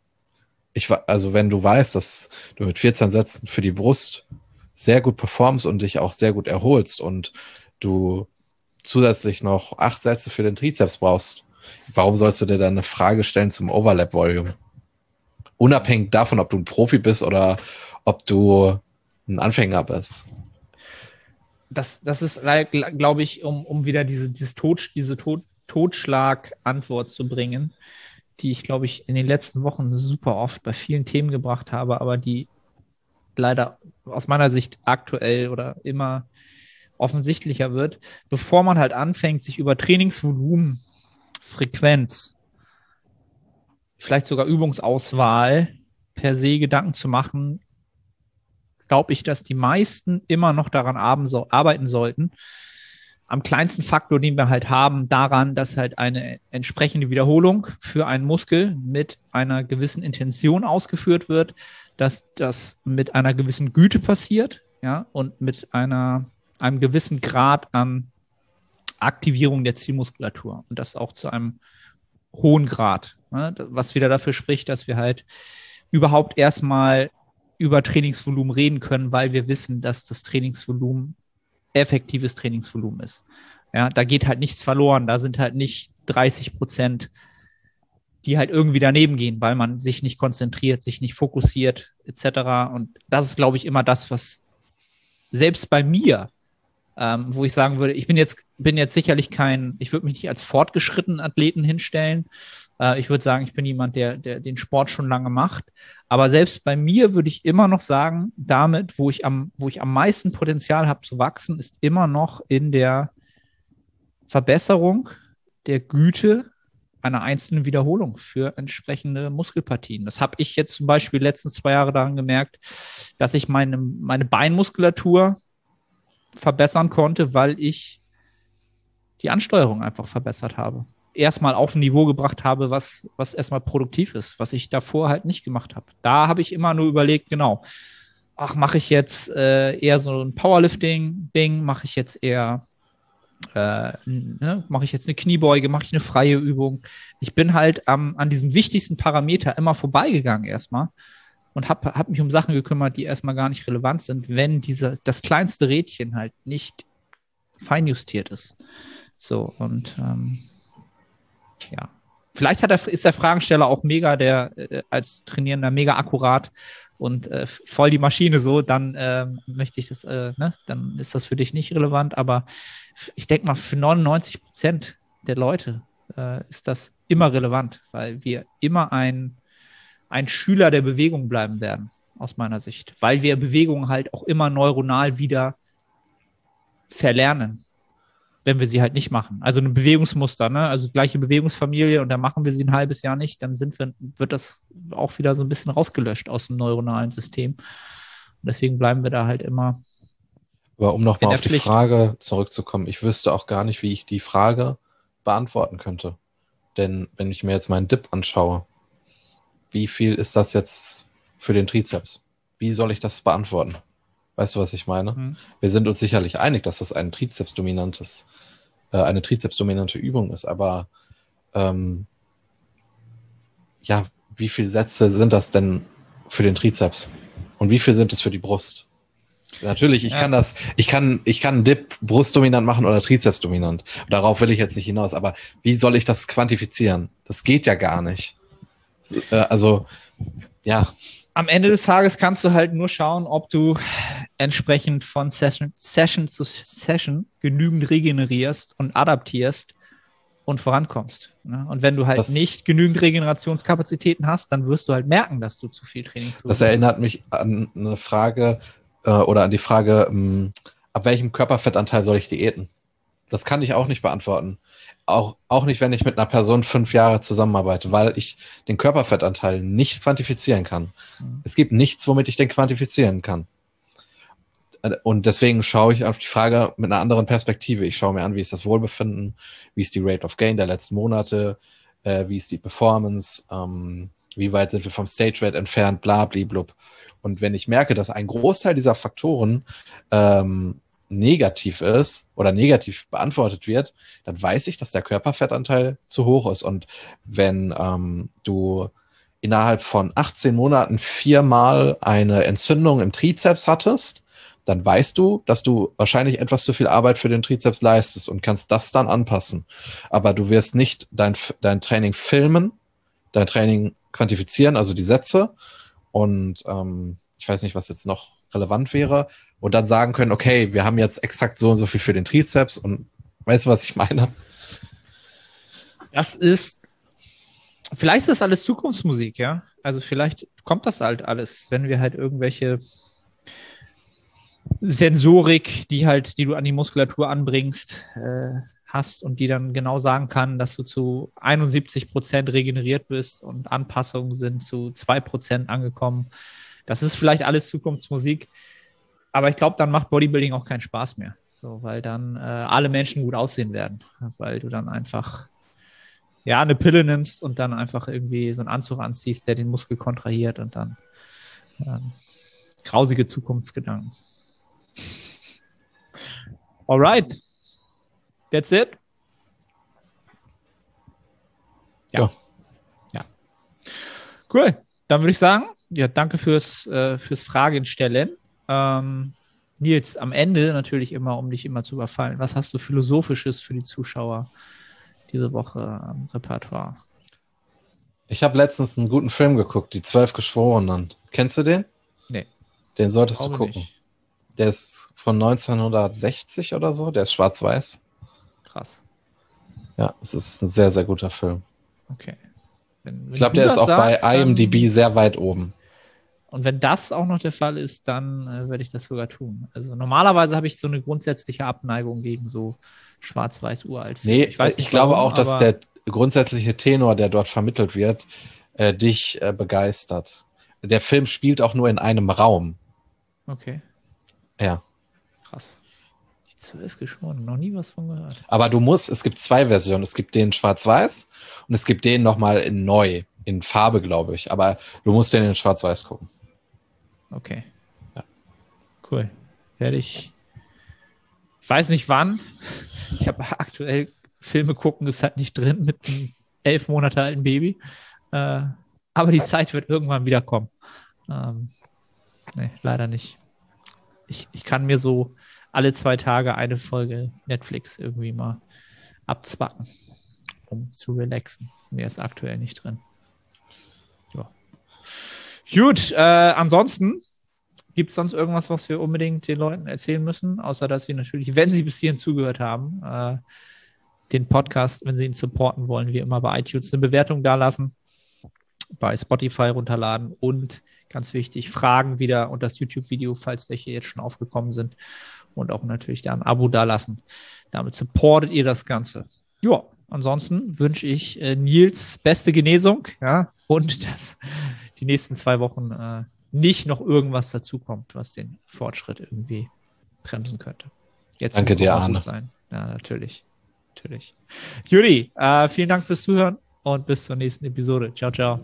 ich also wenn du weißt, dass du mit 14 Sätzen für die Brust sehr gut performst und dich auch sehr gut erholst und du zusätzlich noch acht Sätze für den Trizeps brauchst, warum sollst du dir dann eine Frage stellen zum Overlap Volume? Unabhängig davon, ob du ein Profi bist oder ob du ein Anfänger bist. Das, das ist, glaube ich, um, um wieder diese, diese, Tod, diese Tod, Totschlag-Antwort zu bringen, die ich, glaube ich, in den letzten Wochen super oft bei vielen Themen gebracht habe, aber die leider aus meiner Sicht aktuell oder immer offensichtlicher wird, bevor man halt anfängt, sich über Trainingsvolumen, Frequenz, vielleicht sogar Übungsauswahl per se Gedanken zu machen, glaube ich, dass die meisten immer noch daran arbeiten sollten, am kleinsten Faktor, den wir halt haben, daran, dass halt eine entsprechende Wiederholung für einen Muskel mit einer gewissen Intention ausgeführt wird, dass das mit einer gewissen Güte passiert, ja, und mit einer, einem gewissen Grad an Aktivierung der Zielmuskulatur und das auch zu einem hohen Grad, ne, was wieder dafür spricht, dass wir halt überhaupt erstmal über Trainingsvolumen reden können, weil wir wissen, dass das Trainingsvolumen effektives Trainingsvolumen ist. Ja, da geht halt nichts verloren. Da sind halt nicht 30 Prozent, die halt irgendwie daneben gehen, weil man sich nicht konzentriert, sich nicht fokussiert, etc. Und das ist, glaube ich, immer das, was selbst bei mir, ähm, wo ich sagen würde, ich bin jetzt, bin jetzt sicherlich kein, ich würde mich nicht als fortgeschrittenen Athleten hinstellen, äh, ich würde sagen, ich bin jemand, der, der den Sport schon lange macht. Aber selbst bei mir würde ich immer noch sagen, damit, wo ich am, wo ich am meisten Potenzial habe zu wachsen, ist immer noch in der Verbesserung der Güte einer einzelnen Wiederholung für entsprechende Muskelpartien. Das habe ich jetzt zum Beispiel letzten zwei Jahre daran gemerkt, dass ich meine, meine Beinmuskulatur verbessern konnte, weil ich die Ansteuerung einfach verbessert habe erstmal auf ein Niveau gebracht habe, was, was erstmal produktiv ist, was ich davor halt nicht gemacht habe. Da habe ich immer nur überlegt, genau, ach, mache ich jetzt äh, eher so ein Powerlifting-Ding, mache ich jetzt eher, äh, ne, mache ich jetzt eine Kniebeuge, mache ich eine freie Übung. Ich bin halt am, an diesem wichtigsten Parameter immer vorbeigegangen erstmal und habe hab mich um Sachen gekümmert, die erstmal gar nicht relevant sind, wenn diese, das kleinste Rädchen halt nicht feinjustiert ist. So, und ähm, ja. Vielleicht hat er, ist der Fragensteller auch mega, der äh, als Trainierender mega akkurat und äh, voll die Maschine so, dann äh, möchte ich das, äh, ne, dann ist das für dich nicht relevant. Aber ich denke mal, für 99 Prozent der Leute äh, ist das immer relevant, weil wir immer ein, ein Schüler der Bewegung bleiben werden, aus meiner Sicht, weil wir Bewegungen halt auch immer neuronal wieder verlernen wenn wir sie halt nicht machen. Also ein Bewegungsmuster, ne? Also gleiche Bewegungsfamilie und dann machen wir sie ein halbes Jahr nicht, dann sind wir, wird das auch wieder so ein bisschen rausgelöscht aus dem neuronalen System. Und deswegen bleiben wir da halt immer. Aber um nochmal auf die Pflicht. Frage zurückzukommen, ich wüsste auch gar nicht, wie ich die Frage beantworten könnte. Denn wenn ich mir jetzt meinen Dip anschaue, wie viel ist das jetzt für den Trizeps? Wie soll ich das beantworten? Weißt du, was ich meine? Mhm. Wir sind uns sicherlich einig, dass das ein Trizepsdominantes, äh, eine Trizepsdominante Übung ist, aber ähm, ja, wie viele Sätze sind das denn für den Trizeps? Und wie viel sind es für die Brust? Natürlich, ich ja. kann das, ich kann, ich kann Dip brustdominant machen oder Trizepsdominant. Darauf will ich jetzt nicht hinaus, aber wie soll ich das quantifizieren? Das geht ja gar nicht. Äh, also, ja am Ende des Tages kannst du halt nur schauen, ob du entsprechend von Session, Session zu Session genügend regenerierst und adaptierst und vorankommst. Ne? Und wenn du halt das, nicht genügend Regenerationskapazitäten hast, dann wirst du halt merken, dass du zu viel Training zu Das erinnert hast. mich an eine Frage äh, oder an die Frage, mh, ähm, ab welchem Körperfettanteil soll ich diäten? Das kann ich auch nicht beantworten. Auch, auch nicht, wenn ich mit einer Person fünf Jahre zusammenarbeite, weil ich den Körperfettanteil nicht quantifizieren kann. Mhm. Es gibt nichts, womit ich den quantifizieren kann. Und deswegen schaue ich auf die Frage mit einer anderen Perspektive. Ich schaue mir an, wie ist das Wohlbefinden, wie ist die Rate of Gain der letzten Monate, äh, wie ist die Performance, ähm, wie weit sind wir vom Stage Rate entfernt, bla, bla, blub. Und wenn ich merke, dass ein Großteil dieser Faktoren ähm, negativ ist oder negativ beantwortet wird, dann weiß ich, dass der Körperfettanteil zu hoch ist. Und wenn ähm, du innerhalb von 18 Monaten viermal eine Entzündung im Trizeps hattest, dann weißt du, dass du wahrscheinlich etwas zu viel Arbeit für den Trizeps leistest und kannst das dann anpassen. Aber du wirst nicht dein, dein Training filmen, dein Training quantifizieren, also die Sätze. Und ähm, ich weiß nicht, was jetzt noch relevant wäre, und dann sagen können, okay, wir haben jetzt exakt so und so viel für den Trizeps und weißt du, was ich meine? Das ist, vielleicht ist das alles Zukunftsmusik, ja. Also vielleicht kommt das halt alles, wenn wir halt irgendwelche Sensorik, die halt, die du an die Muskulatur anbringst, äh, hast und die dann genau sagen kann, dass du zu 71 Prozent regeneriert bist und Anpassungen sind zu zwei Prozent angekommen. Das ist vielleicht alles Zukunftsmusik. Aber ich glaube, dann macht Bodybuilding auch keinen Spaß mehr. So, weil dann äh, alle Menschen gut aussehen werden. Weil du dann einfach ja eine Pille nimmst und dann einfach irgendwie so einen Anzug anziehst, der den Muskel kontrahiert und dann ähm, grausige Zukunftsgedanken. Alright. That's it. Ja. ja. ja. Cool. Dann würde ich sagen, ja, danke fürs, äh, fürs Fragen stellen. Ähm, Nils, am Ende natürlich immer, um dich immer zu überfallen. Was hast du Philosophisches für die Zuschauer diese Woche am Repertoire? Ich habe letztens einen guten Film geguckt, Die Zwölf Geschworenen. Kennst du den? Nee. Den solltest du gucken. Nicht. Der ist von 1960 oder so. Der ist schwarz-weiß. Krass. Ja, es ist ein sehr, sehr guter Film. Okay. Wenn, wenn ich glaube, der ist auch sagst, bei IMDb sehr weit oben. Und wenn das auch noch der Fall ist, dann äh, werde ich das sogar tun. Also normalerweise habe ich so eine grundsätzliche Abneigung gegen so schwarz-weiß uralt. Nee, ich, weiß ich glaube auch, dass der grundsätzliche Tenor, der dort vermittelt wird, äh, dich äh, begeistert. Der Film spielt auch nur in einem Raum. Okay. Ja. Krass. Die zwölf geschworen, noch nie was von gehört. Aber du musst, es gibt zwei Versionen. Es gibt den schwarz-weiß und es gibt den nochmal in neu, in Farbe, glaube ich. Aber du musst den in schwarz-weiß gucken. Okay. Ja. Cool. Werde ich. Ich weiß nicht wann. Ich habe aktuell Filme gucken, ist halt nicht drin mit einem elf Monate alten Baby. Äh, aber die Zeit wird irgendwann wieder kommen. Ähm, nee, leider nicht. Ich, ich kann mir so alle zwei Tage eine Folge Netflix irgendwie mal abzwacken, um zu relaxen. Mehr ist aktuell nicht drin. Ja. Gut, äh, ansonsten gibt es sonst irgendwas, was wir unbedingt den Leuten erzählen müssen, außer dass sie natürlich, wenn sie bis hierhin zugehört haben, äh, den Podcast, wenn sie ihn supporten wollen, wie immer bei iTunes eine Bewertung dalassen, bei Spotify runterladen und ganz wichtig, Fragen wieder und das YouTube-Video, falls welche jetzt schon aufgekommen sind und auch natürlich da ein Abo dalassen. Damit supportet ihr das Ganze. Ja, ansonsten wünsche ich äh, Nils beste Genesung, ja, und dass die nächsten zwei Wochen äh, nicht noch irgendwas dazukommt, was den Fortschritt irgendwie bremsen könnte. Jetzt Danke dir, Arne. Sein. Ja, natürlich. Natürlich. Juri, äh, vielen Dank fürs Zuhören und bis zur nächsten Episode. Ciao, ciao.